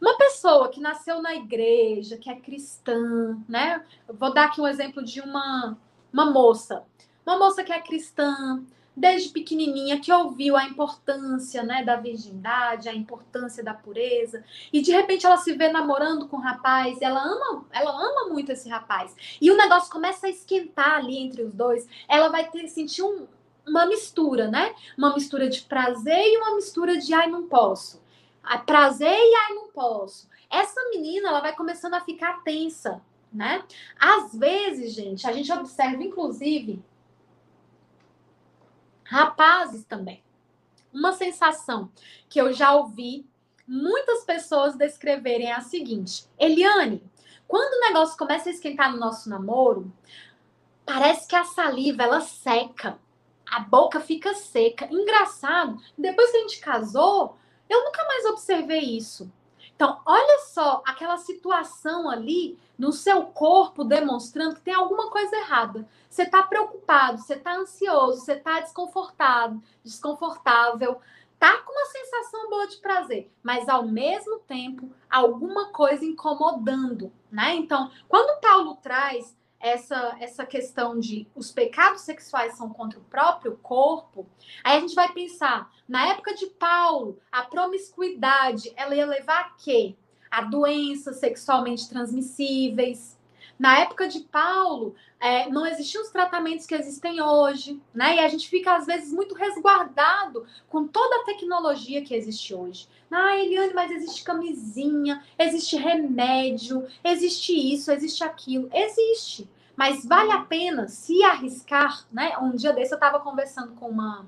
Uma pessoa que nasceu na igreja, que é cristã, né? Eu vou dar aqui um exemplo de uma, uma moça. Uma moça que é cristã, desde pequenininha, que ouviu a importância né, da virgindade, a importância da pureza, e de repente ela se vê namorando com um rapaz, ela ama, ela ama muito esse rapaz, e o negócio começa a esquentar ali entre os dois, ela vai ter sentir um, uma mistura, né? Uma mistura de prazer e uma mistura de ai, não posso prazer e ai não posso. Essa menina, ela vai começando a ficar tensa, né? Às vezes, gente, a gente observa, inclusive, rapazes também. Uma sensação que eu já ouvi muitas pessoas descreverem é a seguinte: Eliane, quando o negócio começa a esquentar no nosso namoro, parece que a saliva ela seca, a boca fica seca. Engraçado, depois que a gente casou, eu nunca mais observei isso. Então, olha só aquela situação ali no seu corpo demonstrando que tem alguma coisa errada. Você está preocupado, você está ansioso, você está desconfortado, desconfortável, tá com uma sensação boa de prazer, mas ao mesmo tempo alguma coisa incomodando, né? Então, quando Paulo traz essa, essa questão de os pecados sexuais são contra o próprio corpo, aí a gente vai pensar, na época de Paulo, a promiscuidade, ela ia levar a quê? A doenças sexualmente transmissíveis. Na época de Paulo, é, não existiam os tratamentos que existem hoje, né? E a gente fica, às vezes, muito resguardado com toda a tecnologia que existe hoje. Ah, Eliane, mas existe camisinha, existe remédio, existe isso, existe aquilo. Existe. Mas vale a pena se arriscar, né? Um dia desse eu estava conversando com uma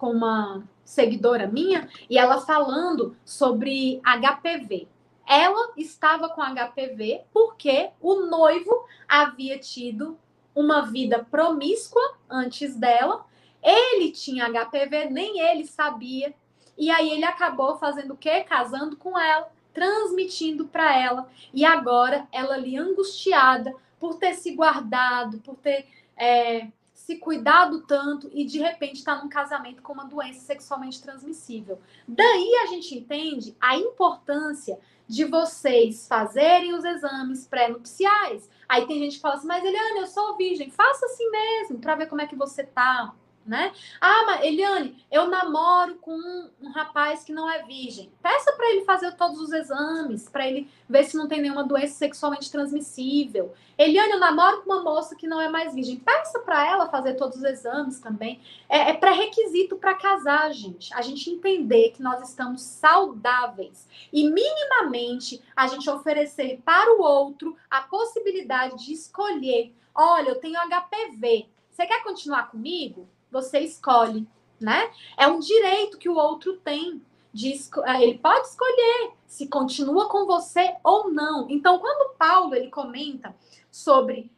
com uma seguidora minha e ela falando sobre HPV. Ela estava com HPV porque o noivo havia tido uma vida promíscua antes dela. Ele tinha HPV, nem ele sabia. E aí ele acabou fazendo o quê? Casando com ela, transmitindo para ela. E agora ela ali angustiada por ter se guardado, por ter é, se cuidado tanto e de repente está num casamento com uma doença sexualmente transmissível. Daí a gente entende a importância de vocês fazerem os exames pré-nupciais. Aí tem gente que fala assim, mas Eliane, eu sou virgem, faça assim mesmo, para ver como é que você tá né? Ah, mas Eliane, eu namoro com um, um rapaz que não é virgem. Peça para ele fazer todos os exames, para ele ver se não tem nenhuma doença sexualmente transmissível. Eliane, eu namoro com uma moça que não é mais virgem. Peça para ela fazer todos os exames também. É, é pré-requisito para casar, gente. A gente entender que nós estamos saudáveis e minimamente a gente oferecer para o outro a possibilidade de escolher. Olha, eu tenho HPV. Você quer continuar comigo? Você escolhe, né? É um direito que o outro tem. De, eh, ele pode escolher se continua com você ou não. Então, quando Paulo ele comenta sobre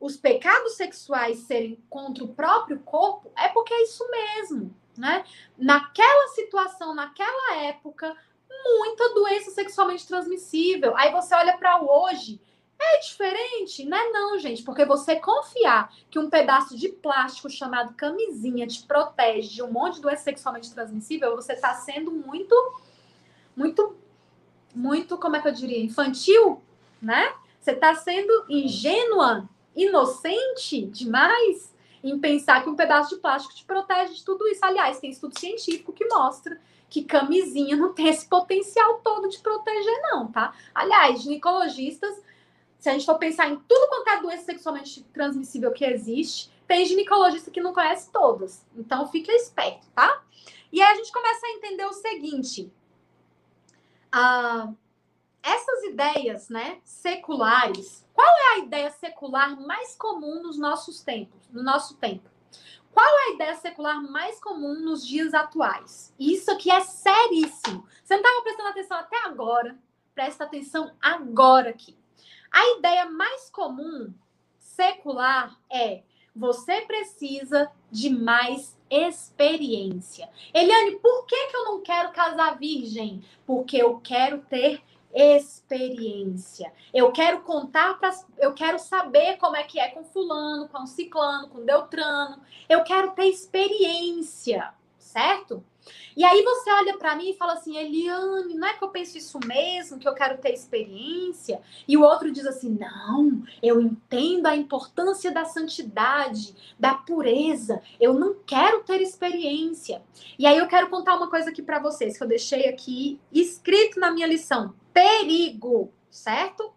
os pecados sexuais serem contra o próprio corpo, é porque é isso mesmo, né? Naquela situação, naquela época, muita doença sexualmente transmissível. Aí você olha para hoje, é diferente? Não é não, gente, porque você confiar que um pedaço de plástico chamado camisinha te protege de um monte de doença sexualmente transmissível, você está sendo muito, muito, muito, como é que eu diria, infantil, né? Você está sendo ingênua, inocente demais em pensar que um pedaço de plástico te protege de tudo isso. Aliás, tem estudo científico que mostra que camisinha não tem esse potencial todo de proteger, não, tá? Aliás, ginecologistas Se a gente for pensar em tudo quanto é doença sexualmente transmissível que existe, tem ginecologista que não conhece todas. Então, fique esperto, tá? E aí a gente começa a entender o seguinte. Ah, essas ideias, né, seculares, qual é a ideia secular mais comum nos nossos tempos, no nosso tempo? Qual é a ideia secular mais comum nos dias atuais? Isso aqui é seríssimo. Você não estava prestando atenção até agora. Presta atenção agora aqui. A ideia mais comum secular é você precisa de mais experiência. Eliane, por que, que eu não quero casar virgem? Porque eu quero ter experiência. Eu quero contar para eu quero saber como é que é com fulano, com ciclano, com Deltrano. Eu quero ter experiência, certo? E aí você olha para mim e fala assim, Eliane, não é que eu penso isso mesmo, que eu quero ter experiência? E o outro diz assim, não, eu entendo a importância da santidade, da pureza, eu não quero ter experiência. E aí eu quero contar uma coisa aqui para vocês, que eu deixei aqui escrito na minha lição, perigo, certo?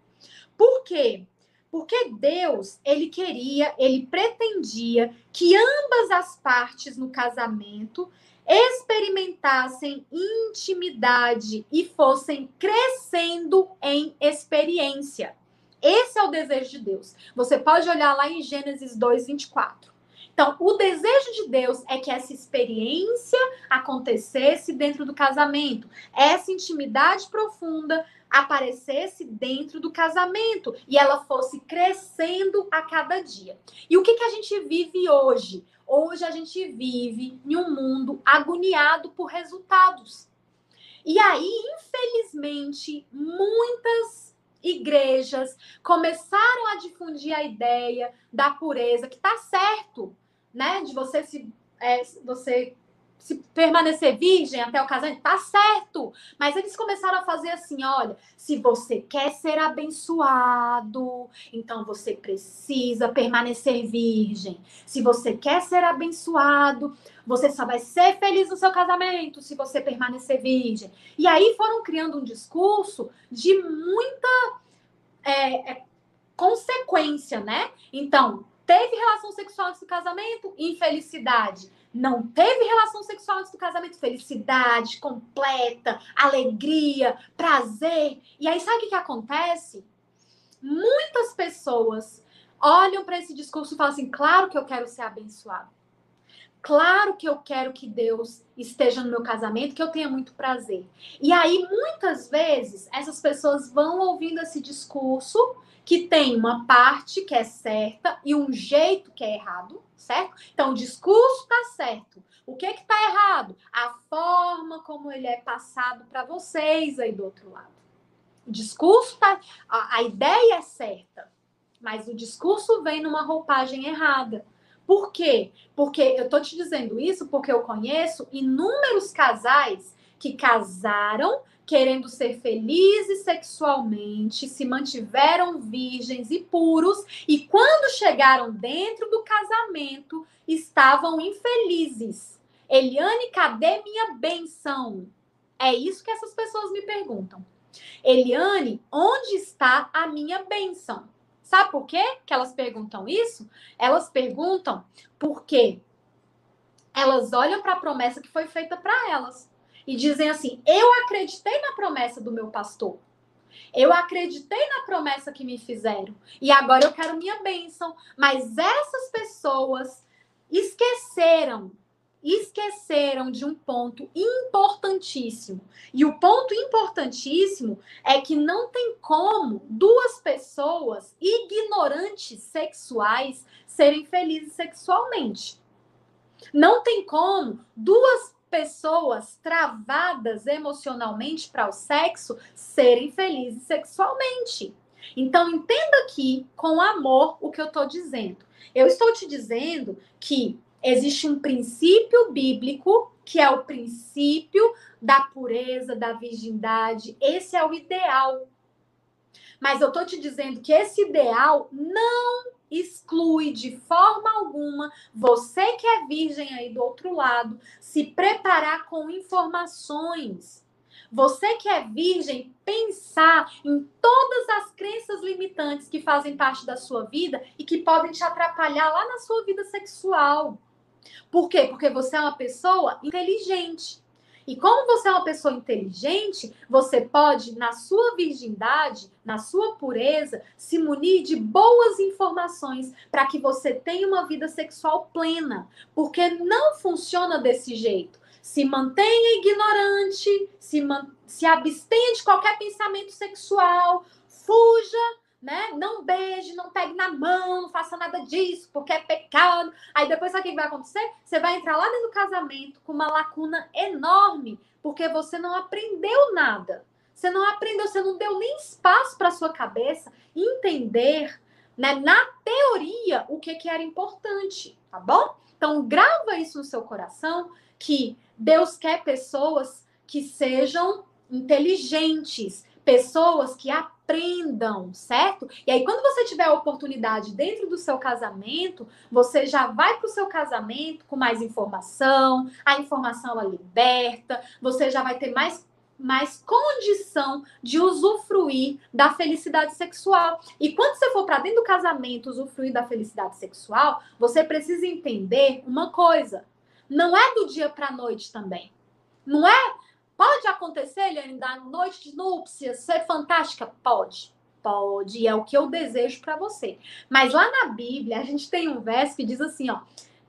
Por quê? Porque Deus, ele queria, ele pretendia que ambas as partes no casamento experimentassem intimidade e fossem crescendo em experiência. Esse é o desejo de Deus. Você pode olhar lá em Gênesis 2, 24. Então, o desejo de Deus é que essa experiência acontecesse dentro do casamento, essa intimidade profunda aparecesse dentro do casamento e ela fosse crescendo a cada dia. E o que, que a gente vive hoje? Hoje a gente vive em um mundo agoniado por resultados. E aí, infelizmente, muitas igrejas começaram a difundir a ideia da pureza, que tá certo, né? De você se é, você se permanecer virgem até o casamento, tá certo. Mas eles começaram a fazer assim: olha, se você quer ser abençoado, então você precisa permanecer virgem. Se você quer ser abençoado, você só vai ser feliz no seu casamento se você permanecer virgem. E aí foram criando um discurso de muita é, é, consequência, né? Então, teve relação sexual antes do casamento? Infelicidade não teve relação sexual antes do casamento, felicidade completa, alegria, prazer. E aí, sabe o que, acontece? Muitas pessoas olham para esse discurso e falam assim: claro que eu quero ser abençoado. Claro que eu quero que Deus esteja no meu casamento, que eu tenha muito prazer. E aí, muitas vezes, essas pessoas vão ouvindo esse discurso que tem uma parte que é certa e um jeito que é errado, certo? Então, o discurso está certo. O que está errado? A forma como ele é passado para vocês aí do outro lado. O discurso tá. A ideia é certa, mas o discurso vem numa roupagem errada. Por quê? Porque eu tô te dizendo isso porque eu conheço inúmeros casais que casaram querendo ser felizes sexualmente, se mantiveram virgens e puros, e quando chegaram dentro do casamento, estavam infelizes. Eliane, cadê minha benção? É isso que essas pessoas me perguntam. Eliane, onde está a minha benção? Sabe por quê que elas perguntam isso? Elas perguntam porque elas olham para a promessa que foi feita para elas e dizem assim: Eu acreditei na promessa do meu pastor. Eu acreditei na promessa que me fizeram. E agora eu quero minha bênção. Mas essas pessoas esqueceram esqueceram de um ponto importantíssimo. E o ponto importantíssimo é que não tem como duas pessoas ignorantes sexuais serem felizes sexualmente. Não tem como duas pessoas travadas emocionalmente para o sexo serem felizes sexualmente. Então, entenda aqui com amor o que eu estou dizendo. Eu estou te dizendo que existe um princípio bíblico, que é o princípio da pureza, da virgindade. Esse é o ideal. Mas eu estou te dizendo que esse ideal não exclui de forma alguma você que é virgem aí do outro lado se preparar com informações. você que é virgem, pensar em todas as crenças limitantes que fazem parte da sua vida e que podem te atrapalhar lá na sua vida sexual. Por quê? Porque você é uma pessoa inteligente. E como você é uma pessoa inteligente, você pode, na sua virgindade, na sua pureza, se munir de boas informações para que você tenha uma vida sexual plena. Porque não funciona desse jeito. Se mantenha ignorante, se, man... se abstenha de qualquer pensamento sexual, fuja né? Não beije, não pegue na mão, não faça nada disso, porque é pecado. Aí depois sabe o que vai acontecer? Você vai entrar lá dentro do casamento com uma lacuna enorme, porque você não aprendeu nada. Você não aprendeu, você não deu nem espaço para sua cabeça entender, né, na teoria, o que, que era importante, tá bom? Então grava isso no seu coração que Deus quer pessoas que sejam inteligentes, pessoas que aprendam, certo? E aí, quando você tiver a oportunidade dentro do seu casamento, você já vai para o seu casamento com mais informação, a informação ela liberta, você já vai ter mais mais condição de usufruir da felicidade sexual. E quando você for para dentro do casamento usufruir da felicidade sexual, você precisa entender uma coisa: não é do dia para a noite também. Não é Pode acontecer, Eliane, da noite de núpcias ser fantástica? Pode. Pode, é o que eu desejo para você. Mas lá na Bíblia, a gente tem um verso que diz assim, ó,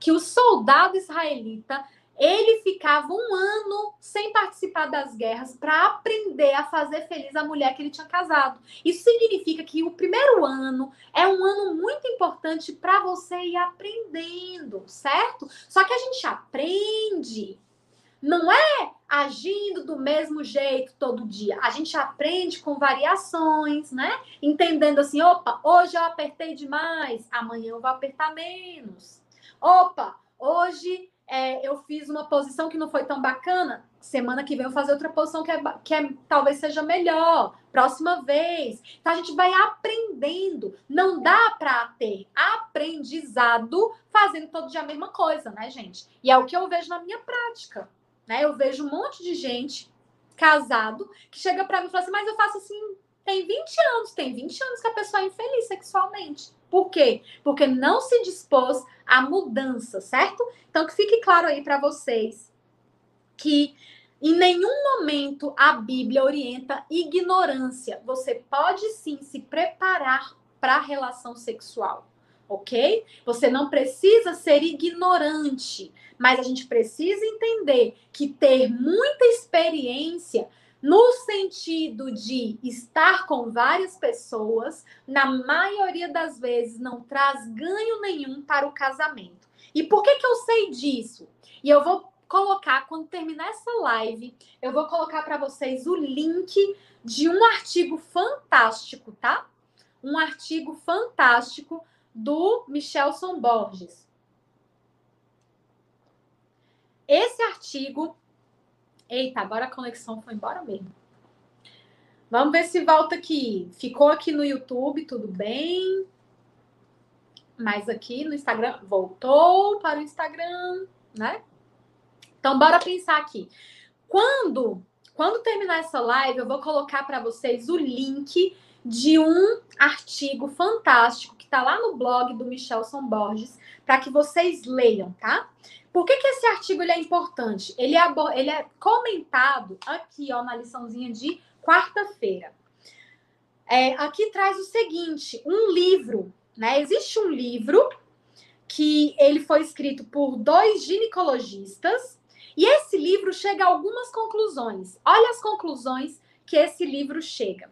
que o soldado israelita, ele ficava um ano sem participar das guerras para aprender a fazer feliz a mulher que ele tinha casado. Isso significa que o primeiro ano é um ano muito importante para você ir aprendendo, certo? Só que a gente aprende não é agindo do mesmo jeito todo dia. A gente aprende com variações, né? Entendendo assim, opa, hoje eu apertei demais, amanhã eu vou apertar menos. Opa, hoje é, eu fiz uma posição que não foi tão bacana. Semana que vem eu vou fazer outra posição que, é, que é, talvez seja melhor. Próxima vez. Então a gente vai aprendendo. Não dá para ter aprendizado fazendo todo dia a mesma coisa, né, gente? E é o que eu vejo na minha prática. Né? Eu vejo um monte de gente casado que chega para mim e fala assim: Mas eu faço assim, tem 20 anos, tem 20 anos que a pessoa é infeliz sexualmente. Por quê? Porque não se dispôs à mudança, certo? Então, que fique claro aí para vocês que em nenhum momento a Bíblia orienta ignorância. Você pode sim se preparar para a relação sexual, ok? Você não precisa ser ignorante. Mas a gente precisa entender que ter muita experiência no sentido de estar com várias pessoas, na maioria das vezes não traz ganho nenhum para o casamento. E por que que eu sei disso? E eu vou colocar quando terminar essa live, eu vou colocar para vocês o link de um artigo fantástico, tá? Um artigo fantástico do Michelson Borges. Esse artigo. Eita, agora a conexão foi embora mesmo. Vamos ver se volta aqui. Ficou aqui no YouTube, tudo bem. Mas aqui no Instagram, voltou para o Instagram, né? Então, bora pensar aqui. Quando, quando terminar essa live, eu vou colocar para vocês o link de um artigo fantástico que está lá no blog do Michelson Borges, para que vocês leiam, tá? Por que, que esse artigo é importante? Ele é, ele é comentado aqui ó, na liçãozinha de quarta-feira. É, aqui traz o seguinte: um livro, né? Existe um livro que ele foi escrito por dois ginecologistas e esse livro chega a algumas conclusões. Olha as conclusões que esse livro chega.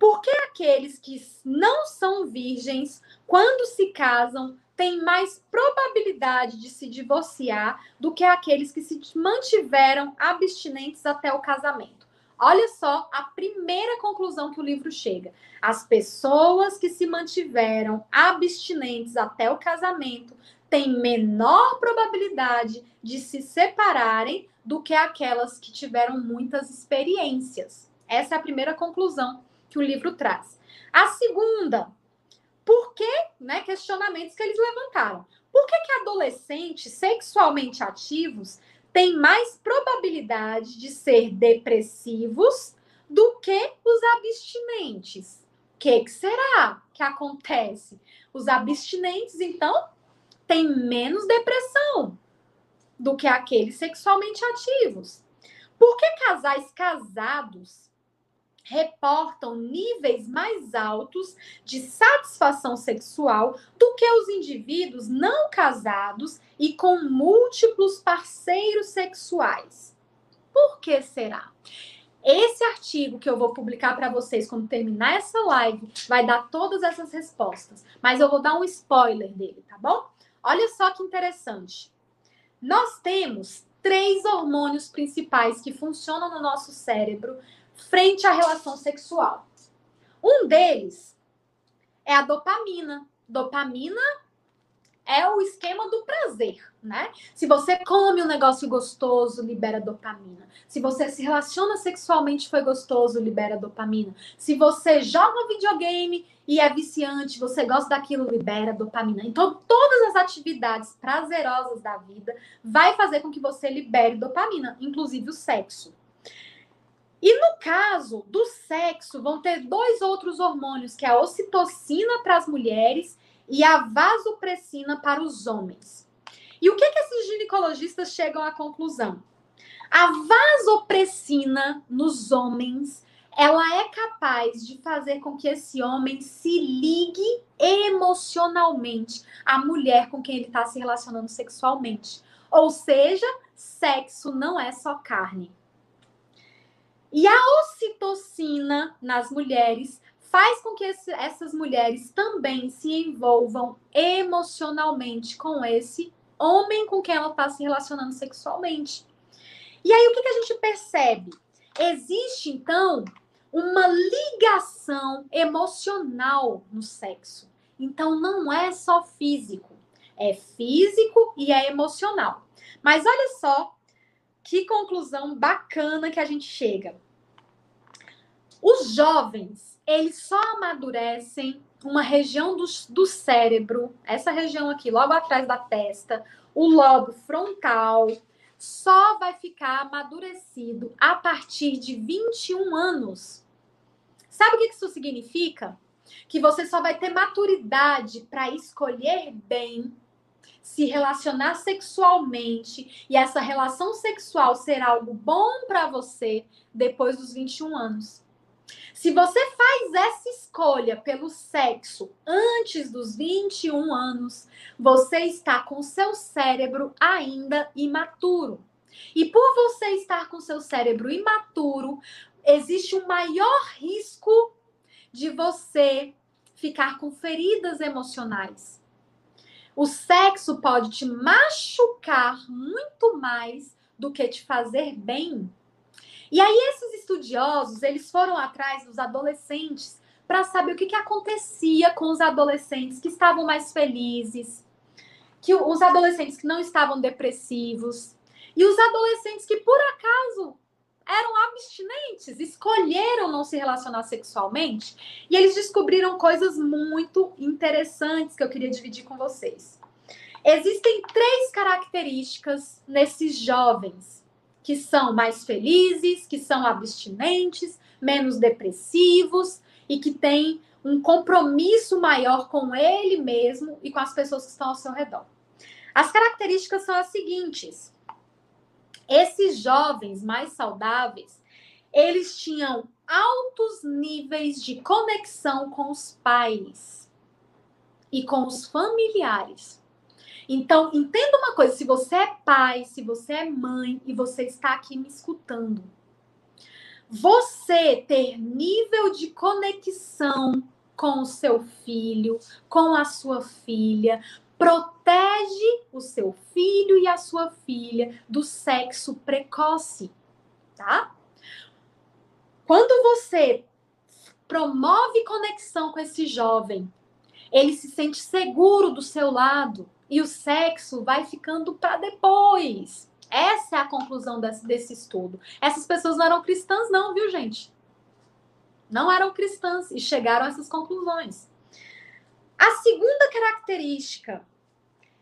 Por que aqueles que não são virgens, quando se casam, têm mais probabilidade de se divorciar do que aqueles que se mantiveram abstinentes até o casamento. Olha só a primeira conclusão que o livro chega. As pessoas que se mantiveram abstinentes até o casamento têm menor probabilidade de se separarem do que aquelas que tiveram muitas experiências. Essa é a primeira conclusão que o livro traz. A segunda por que, né, questionamentos que eles levantaram. Por que, que adolescentes sexualmente ativos têm mais probabilidade de ser depressivos do que os abstinentes. O que, que será que acontece? Os abstinentes, então, têm menos depressão do que aqueles sexualmente ativos. Por que casais casados reportam níveis mais altos de satisfação sexual do que os indivíduos não casados e com múltiplos parceiros sexuais. Por que será? Esse artigo que eu vou publicar para vocês quando terminar essa live vai dar todas essas respostas, mas eu vou dar um spoiler dele, tá bom? Olha só que interessante. Nós temos três hormônios principais que funcionam no nosso cérebro frente à relação sexual. Um deles é a dopamina. Dopamina é o esquema do prazer, né? Se você come um negócio gostoso, libera dopamina. Se você se relaciona sexualmente foi gostoso, libera dopamina. Se você joga videogame e é viciante, você gosta daquilo, libera dopamina. Então, todas as atividades prazerosas da vida vai fazer com que você libere dopamina, inclusive o sexo. E no caso do sexo, vão ter dois outros hormônios, que é a ocitocina para as mulheres e a vasopressina para os homens. E o que, que esses ginecologistas chegam à conclusão? A vasopressina nos homens, ela é capaz de fazer com que esse homem se ligue emocionalmente à mulher com quem ele está se relacionando sexualmente. Ou seja, sexo não é só carne. E a ocitocina nas mulheres faz com que esse, essas mulheres também se envolvam emocionalmente com esse homem com quem ela está se relacionando sexualmente. E aí o que, que a gente percebe? Existe então uma ligação emocional no sexo. Então não é só físico, é físico e é emocional. Mas olha só que conclusão bacana que a gente chega. Os jovens, eles só amadurecem uma região do, do cérebro, essa região aqui, logo atrás da testa, o lobo frontal, só vai ficar amadurecido a partir de 21 anos. Sabe o que isso significa? Que você só vai ter maturidade para escolher bem se relacionar sexualmente e essa relação sexual ser algo bom para você depois dos 21 anos. Se você faz essa escolha pelo sexo antes dos 21 anos, você está com seu cérebro ainda imaturo. E por você estar com seu cérebro imaturo, existe um maior risco de você ficar com feridas emocionais o sexo pode te machucar muito mais do que te fazer bem. E aí esses estudiosos, eles foram atrás dos adolescentes para saber o que, que acontecia com os adolescentes que estavam mais felizes, que os adolescentes que não estavam depressivos e os adolescentes que por acaso eram abstinentes, escolheram não se relacionar sexualmente, e eles descobriram coisas muito interessantes que eu queria dividir com vocês. Existem três características nesses jovens que são mais felizes, que são abstinentes, menos depressivos e que têm um compromisso maior com ele mesmo e com as pessoas que estão ao seu redor. As características são as seguintes: esses jovens mais saudáveis, eles tinham altos níveis de conexão com os pais e com os familiares. Então, entenda uma coisa: se você é pai, se você é mãe e você está aqui me escutando, você ter nível de conexão com o seu filho, com a sua filha, protege o seu filho e a sua filha do sexo precoce, tá? Quando você promove conexão com esse jovem, ele se sente seguro do seu lado e o sexo vai ficando para depois. Essa é a conclusão desse, desse estudo. Essas pessoas não eram cristãs, não, viu, gente? Não eram cristãs e chegaram a essas conclusões. A segunda característica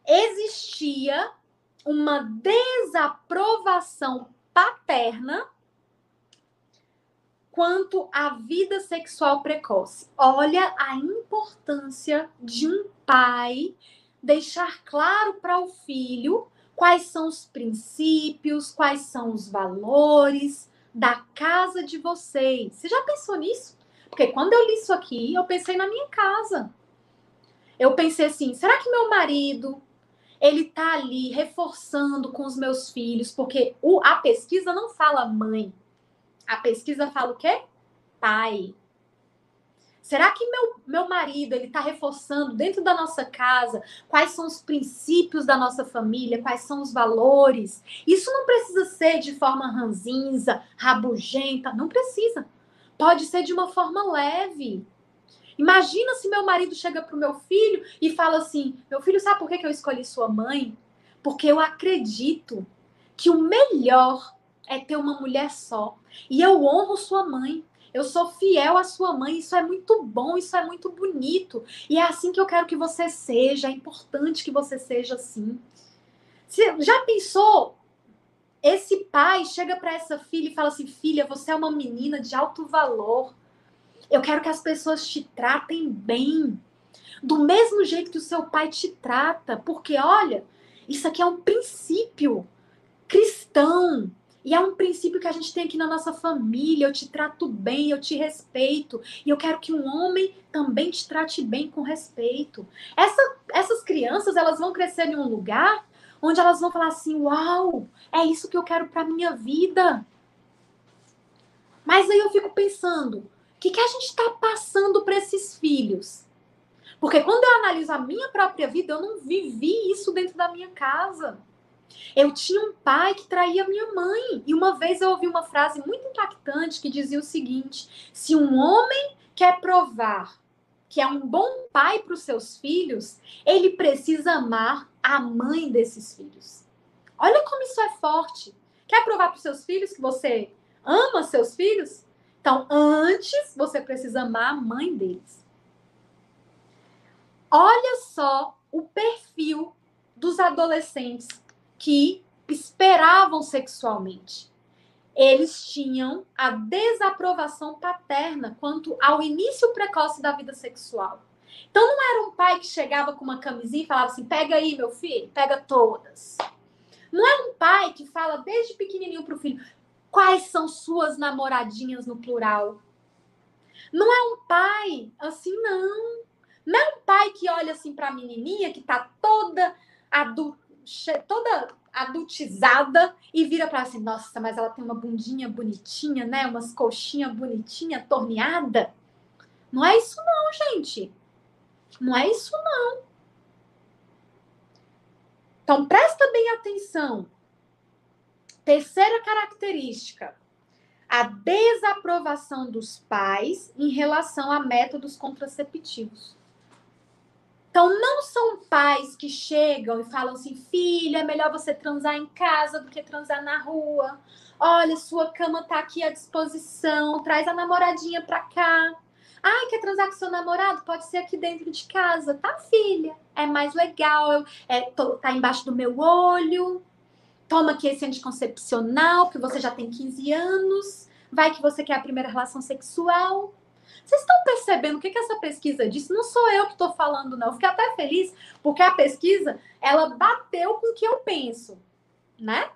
existia uma desaprovação paterna quanto à vida sexual precoce. Olha a importância de um pai deixar claro para o filho quais são os princípios, quais são os valores da casa de vocês. Você já pensou nisso? Porque quando eu li isso aqui, eu pensei na minha casa. Eu pensei assim, será que meu marido ele tá ali reforçando com os meus filhos, porque o, a pesquisa não fala mãe. A pesquisa fala o quê? Pai. Será que meu, meu marido ele está reforçando dentro da nossa casa quais são os princípios da nossa família, quais são os valores? Isso não precisa ser de forma ranzinza, rabugenta, não precisa. Pode ser de uma forma leve. Imagina se meu marido chega para o meu filho e fala assim: Meu filho, sabe por que eu escolhi sua mãe? Porque eu acredito que o melhor é ter uma mulher só. E eu honro sua mãe. Eu sou fiel à sua mãe, isso é muito bom, isso é muito bonito. E é assim que eu quero que você seja, é importante que você seja assim. Você já pensou? Esse pai chega para essa filha e fala assim: filha, você é uma menina de alto valor. Eu quero que as pessoas te tratem bem. Do mesmo jeito que o seu pai te trata. Porque, olha, isso aqui é um princípio cristão. E é um princípio que a gente tem aqui na nossa família. Eu te trato bem, eu te respeito. E eu quero que um homem também te trate bem com respeito. Essa, essas crianças, elas vão crescer em um lugar onde elas vão falar assim: Uau, é isso que eu quero para minha vida. Mas aí eu fico pensando: o que, que a gente está passando para esses filhos? Porque quando eu analiso a minha própria vida, eu não vivi isso dentro da minha casa. Eu tinha um pai que traía minha mãe. E uma vez eu ouvi uma frase muito impactante que dizia o seguinte: se um homem quer provar que é um bom pai para os seus filhos, ele precisa amar a mãe desses filhos. Olha como isso é forte. Quer provar para os seus filhos que você ama seus filhos? Então, antes você precisa amar a mãe deles. Olha só o perfil dos adolescentes que esperavam sexualmente. Eles tinham a desaprovação paterna quanto ao início precoce da vida sexual. Então não era um pai que chegava com uma camisinha e falava assim: pega aí, meu filho, pega todas. Não é um pai que fala desde pequenininho para o filho quais são suas namoradinhas no plural. Não é um pai assim, não. Não é um pai que olha assim para a menininha que está toda adulta toda adultizada e vira para assim, nossa, mas ela tem uma bundinha bonitinha, né? Umas coxinhas bonitinha, torneada. Não é isso não, gente. Não é isso não. Então presta bem atenção. Terceira característica: a desaprovação dos pais em relação a métodos contraceptivos. Então, não são pais que chegam e falam assim: filha, é melhor você transar em casa do que transar na rua. Olha, sua cama tá aqui à disposição, traz a namoradinha pra cá. Ai, quer transar com seu namorado? Pode ser aqui dentro de casa, tá, filha? É mais legal, é, tô, tá embaixo do meu olho. Toma aqui esse anticoncepcional, porque você já tem 15 anos. Vai que você quer a primeira relação sexual. Vocês estão percebendo o que, que essa pesquisa disse? Não sou eu que estou falando, não. Fiquei até feliz porque a pesquisa ela bateu com o que eu penso, né?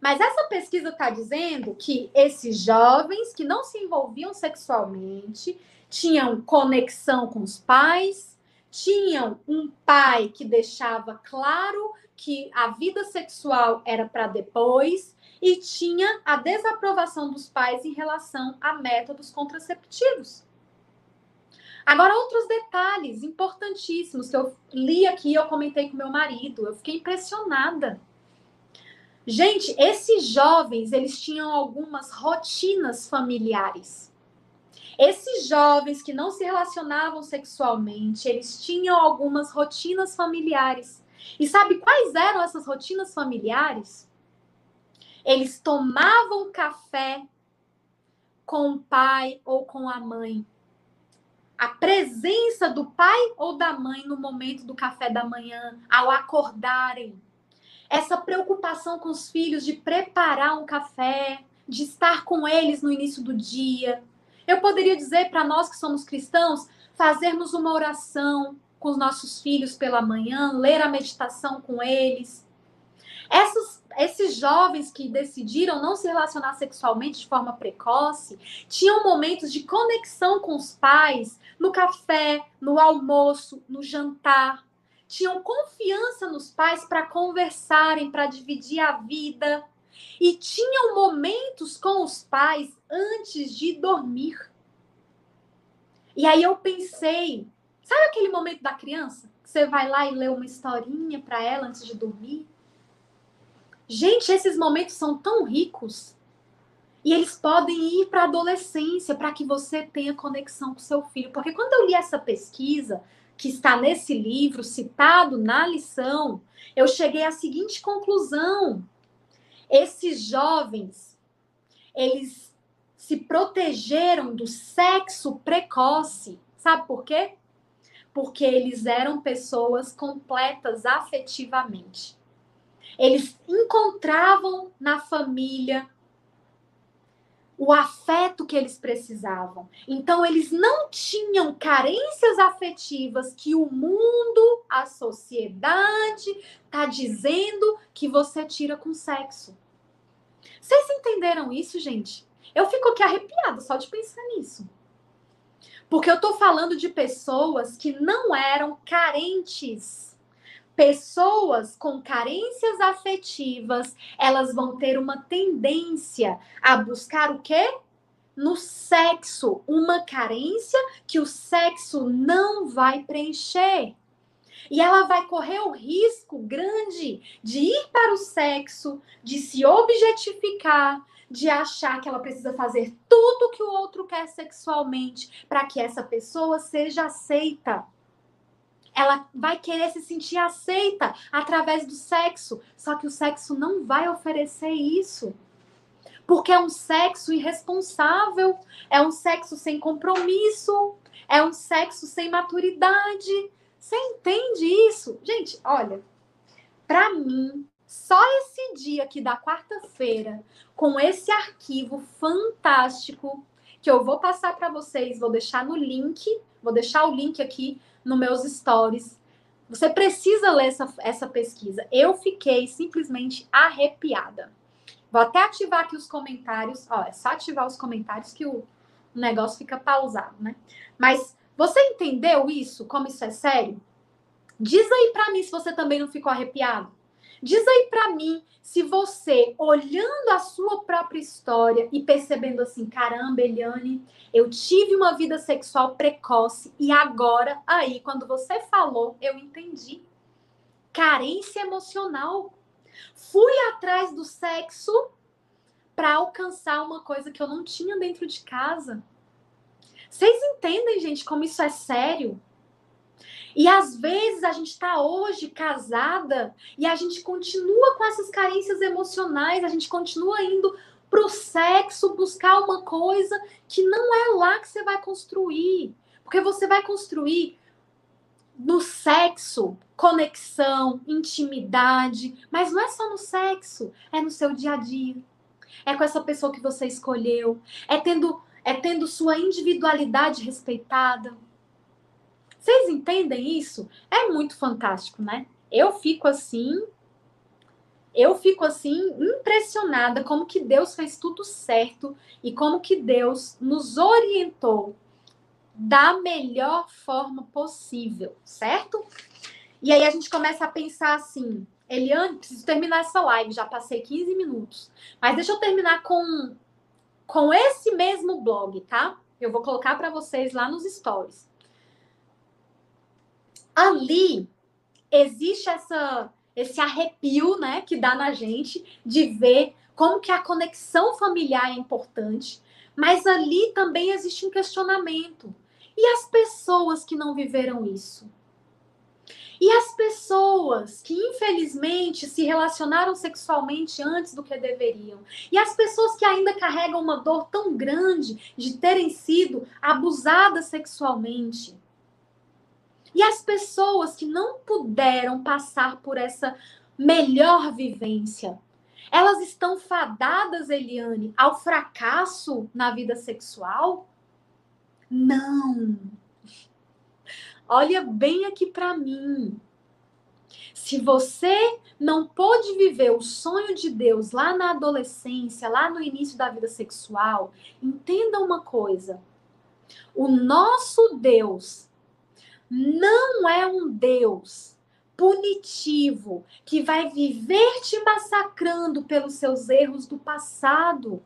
Mas essa pesquisa está dizendo que esses jovens que não se envolviam sexualmente tinham conexão com os pais, tinham um pai que deixava claro que a vida sexual era para depois e tinha a desaprovação dos pais em relação a métodos contraceptivos. Agora, outros detalhes importantíssimos que eu li aqui, eu comentei com meu marido, eu fiquei impressionada. Gente, esses jovens, eles tinham algumas rotinas familiares. Esses jovens que não se relacionavam sexualmente, eles tinham algumas rotinas familiares. E sabe quais eram essas rotinas familiares? Eles tomavam café com o pai ou com a mãe a presença do pai ou da mãe no momento do café da manhã, ao acordarem. essa preocupação com os filhos de preparar um café, de estar com eles no início do dia. Eu poderia dizer para nós que somos cristãos, fazermos uma oração com os nossos filhos pela manhã, ler a meditação com eles. Essas, esses jovens que decidiram não se relacionar sexualmente de forma precoce tinham momentos de conexão com os pais no café, no almoço, no jantar. Tinham confiança nos pais para conversarem, para dividir a vida. E tinham momentos com os pais antes de dormir. E aí eu pensei, sabe aquele momento da criança? Que você vai lá e lê uma historinha para ela antes de dormir? Gente, esses momentos são tão ricos. E eles podem ir para a adolescência para que você tenha conexão com seu filho. Porque quando eu li essa pesquisa, que está nesse livro, citado na lição, eu cheguei à seguinte conclusão: esses jovens, eles se protegeram do sexo precoce. Sabe por quê? Porque eles eram pessoas completas afetivamente. Eles encontravam na família o afeto que eles precisavam. Então, eles não tinham carências afetivas que o mundo, a sociedade, está dizendo que você tira com sexo. Vocês entenderam isso, gente? Eu fico aqui arrepiada só de pensar nisso. Porque eu estou falando de pessoas que não eram carentes pessoas com carências afetivas, elas vão ter uma tendência a buscar o quê? No sexo, uma carência que o sexo não vai preencher. E ela vai correr o risco grande de ir para o sexo, de se objetificar, de achar que ela precisa fazer tudo que o outro quer sexualmente para que essa pessoa seja aceita ela vai querer se sentir aceita através do sexo. Só que o sexo não vai oferecer isso. Porque é um sexo irresponsável, é um sexo sem compromisso, é um sexo sem maturidade. Você entende isso? Gente, olha, para mim, só esse dia aqui da quarta-feira, com esse arquivo fantástico, que eu vou passar para vocês, vou deixar no link, vou deixar o link aqui nos meus stories. Você precisa ler essa, essa pesquisa. Eu fiquei simplesmente arrepiada. Vou até ativar aqui os comentários. Ó, é só ativar os comentários que o negócio fica pausado, né? Mas você entendeu isso? Como isso é sério? Diz aí para mim se você também não ficou arrepiado. Diz aí para mim se você, olhando a sua própria história e percebendo assim, caramba, Eliane, eu tive uma vida sexual precoce e agora, aí, quando você falou, eu entendi. Carência emocional. Fui atrás do sexo para alcançar uma coisa que eu não tinha dentro de casa. Vocês entendem, gente, como isso é sério? E às vezes a gente está hoje casada e a gente continua com essas carências emocionais, a gente continua indo para o sexo buscar uma coisa que não é lá que você vai construir. Porque você vai construir no sexo conexão, intimidade, mas não é só no sexo, é no seu dia a dia. É com essa pessoa que você escolheu, é tendo é tendo sua individualidade respeitada vocês entendem isso? É muito fantástico, né? Eu fico assim, eu fico assim impressionada como que Deus fez tudo certo e como que Deus nos orientou da melhor forma possível, certo? E aí a gente começa a pensar assim, Eliane, preciso terminar essa live, já passei 15 minutos. Mas deixa eu terminar com com esse mesmo blog, tá? Eu vou colocar para vocês lá nos stories ali existe essa esse arrepio, né, que dá na gente de ver como que a conexão familiar é importante, mas ali também existe um questionamento. E as pessoas que não viveram isso? E as pessoas que infelizmente se relacionaram sexualmente antes do que deveriam? E as pessoas que ainda carregam uma dor tão grande de terem sido abusadas sexualmente? E as pessoas que não puderam passar por essa melhor vivência. Elas estão fadadas, Eliane, ao fracasso na vida sexual? Não. Olha bem aqui para mim. Se você não pôde viver o sonho de Deus lá na adolescência, lá no início da vida sexual, entenda uma coisa. O nosso Deus não é um Deus punitivo que vai viver te massacrando pelos seus erros do passado.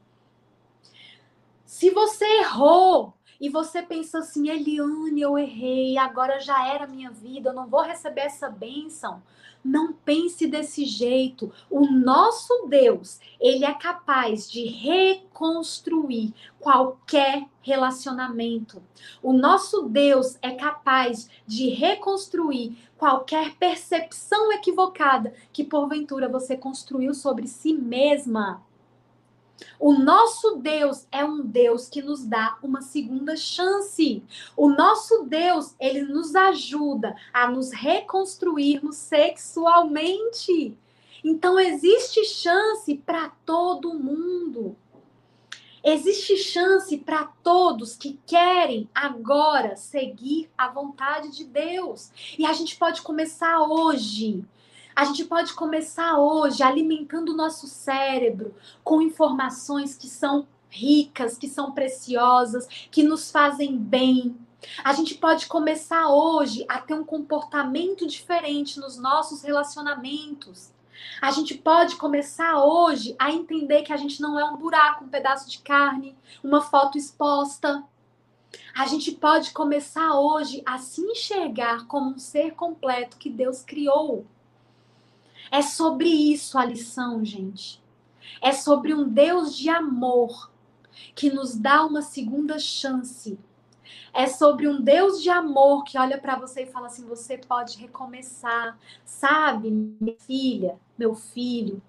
Se você errou e você pensa assim, Eliane, eu errei, agora já era minha vida, eu não vou receber essa bênção. Não pense desse jeito. O nosso Deus, ele é capaz de reconstruir qualquer relacionamento. O nosso Deus é capaz de reconstruir qualquer percepção equivocada que porventura você construiu sobre si mesma. O nosso Deus é um Deus que nos dá uma segunda chance. O nosso Deus, ele nos ajuda a nos reconstruirmos sexualmente. Então existe chance para todo mundo. Existe chance para todos que querem agora seguir a vontade de Deus. E a gente pode começar hoje. A gente pode começar hoje alimentando o nosso cérebro com informações que são ricas, que são preciosas, que nos fazem bem. A gente pode começar hoje a ter um comportamento diferente nos nossos relacionamentos. A gente pode começar hoje a entender que a gente não é um buraco, um pedaço de carne, uma foto exposta. A gente pode começar hoje a se enxergar como um ser completo que Deus criou. É sobre isso a lição, gente. É sobre um Deus de amor que nos dá uma segunda chance. É sobre um Deus de amor que olha para você e fala assim: você pode recomeçar, sabe, minha filha, meu filho.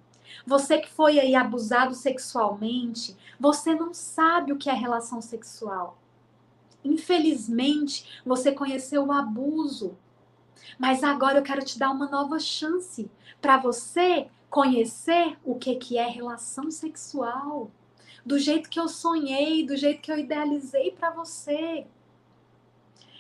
Você que foi aí abusado sexualmente, você não sabe o que é relação sexual. Infelizmente, você conheceu o abuso. Mas agora eu quero te dar uma nova chance para você conhecer o que, que é relação sexual. Do jeito que eu sonhei, do jeito que eu idealizei para você.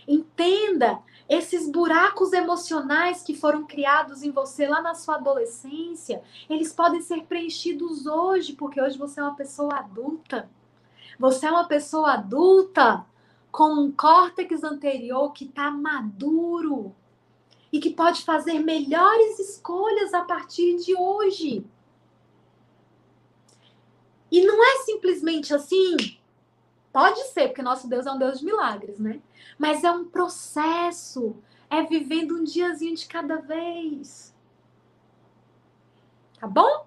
Entenda esses buracos emocionais que foram criados em você lá na sua adolescência, eles podem ser preenchidos hoje, porque hoje você é uma pessoa adulta. Você é uma pessoa adulta com um córtex anterior que está maduro e que pode fazer melhores escolhas a partir de hoje. E não é simplesmente assim. Pode ser, porque nosso Deus é um Deus de milagres, né? Mas é um processo. É vivendo um diazinho de cada vez. Tá bom?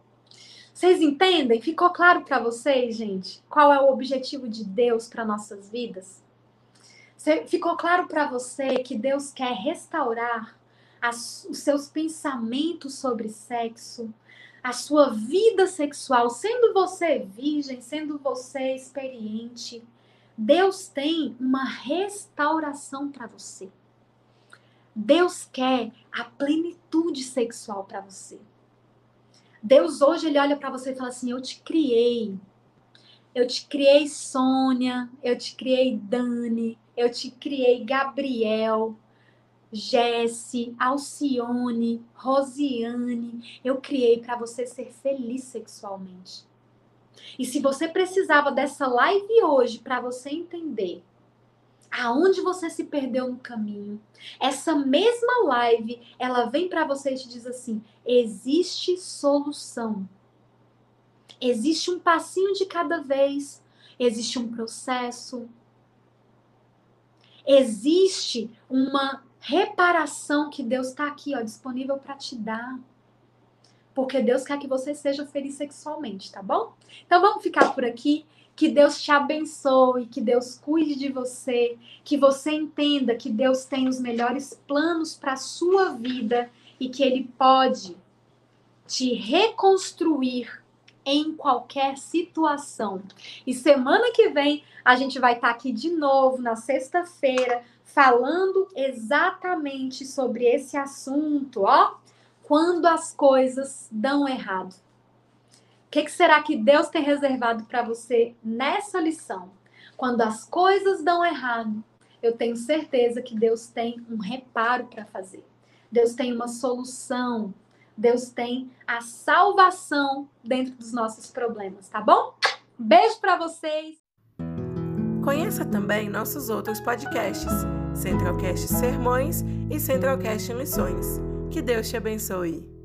Vocês entendem? Ficou claro para vocês, gente, qual é o objetivo de Deus para nossas vidas? Ficou claro para você que Deus quer restaurar as, os seus pensamentos sobre sexo, a sua vida sexual, sendo você virgem, sendo você experiente, Deus tem uma restauração para você. Deus quer a plenitude sexual para você. Deus hoje ele olha para você e fala assim: "Eu te criei. Eu te criei Sônia, eu te criei Dani, eu te criei Gabriel, Jesse, Alcione, Rosiane, eu criei para você ser feliz sexualmente. E se você precisava dessa live hoje para você entender aonde você se perdeu no caminho, essa mesma live, ela vem para você e te diz assim: existe solução. Existe um passinho de cada vez, existe um processo, existe uma reparação que Deus está aqui, ó, disponível para te dar. Porque Deus quer que você seja feliz sexualmente, tá bom? Então vamos ficar por aqui. Que Deus te abençoe, que Deus cuide de você, que você entenda que Deus tem os melhores planos para a sua vida e que Ele pode te reconstruir em qualquer situação. E semana que vem a gente vai estar tá aqui de novo na sexta-feira falando exatamente sobre esse assunto, ó. quando as coisas dão errado. O que, que será que Deus tem reservado para você nessa lição? Quando as coisas dão errado, eu tenho certeza que Deus tem um reparo para fazer. Deus tem uma solução. Deus tem a salvação dentro dos nossos problemas, tá bom? Beijo para vocês. Conheça também nossos outros podcasts, Centralcast Sermões e Centralcast Missões. Que Deus te abençoe.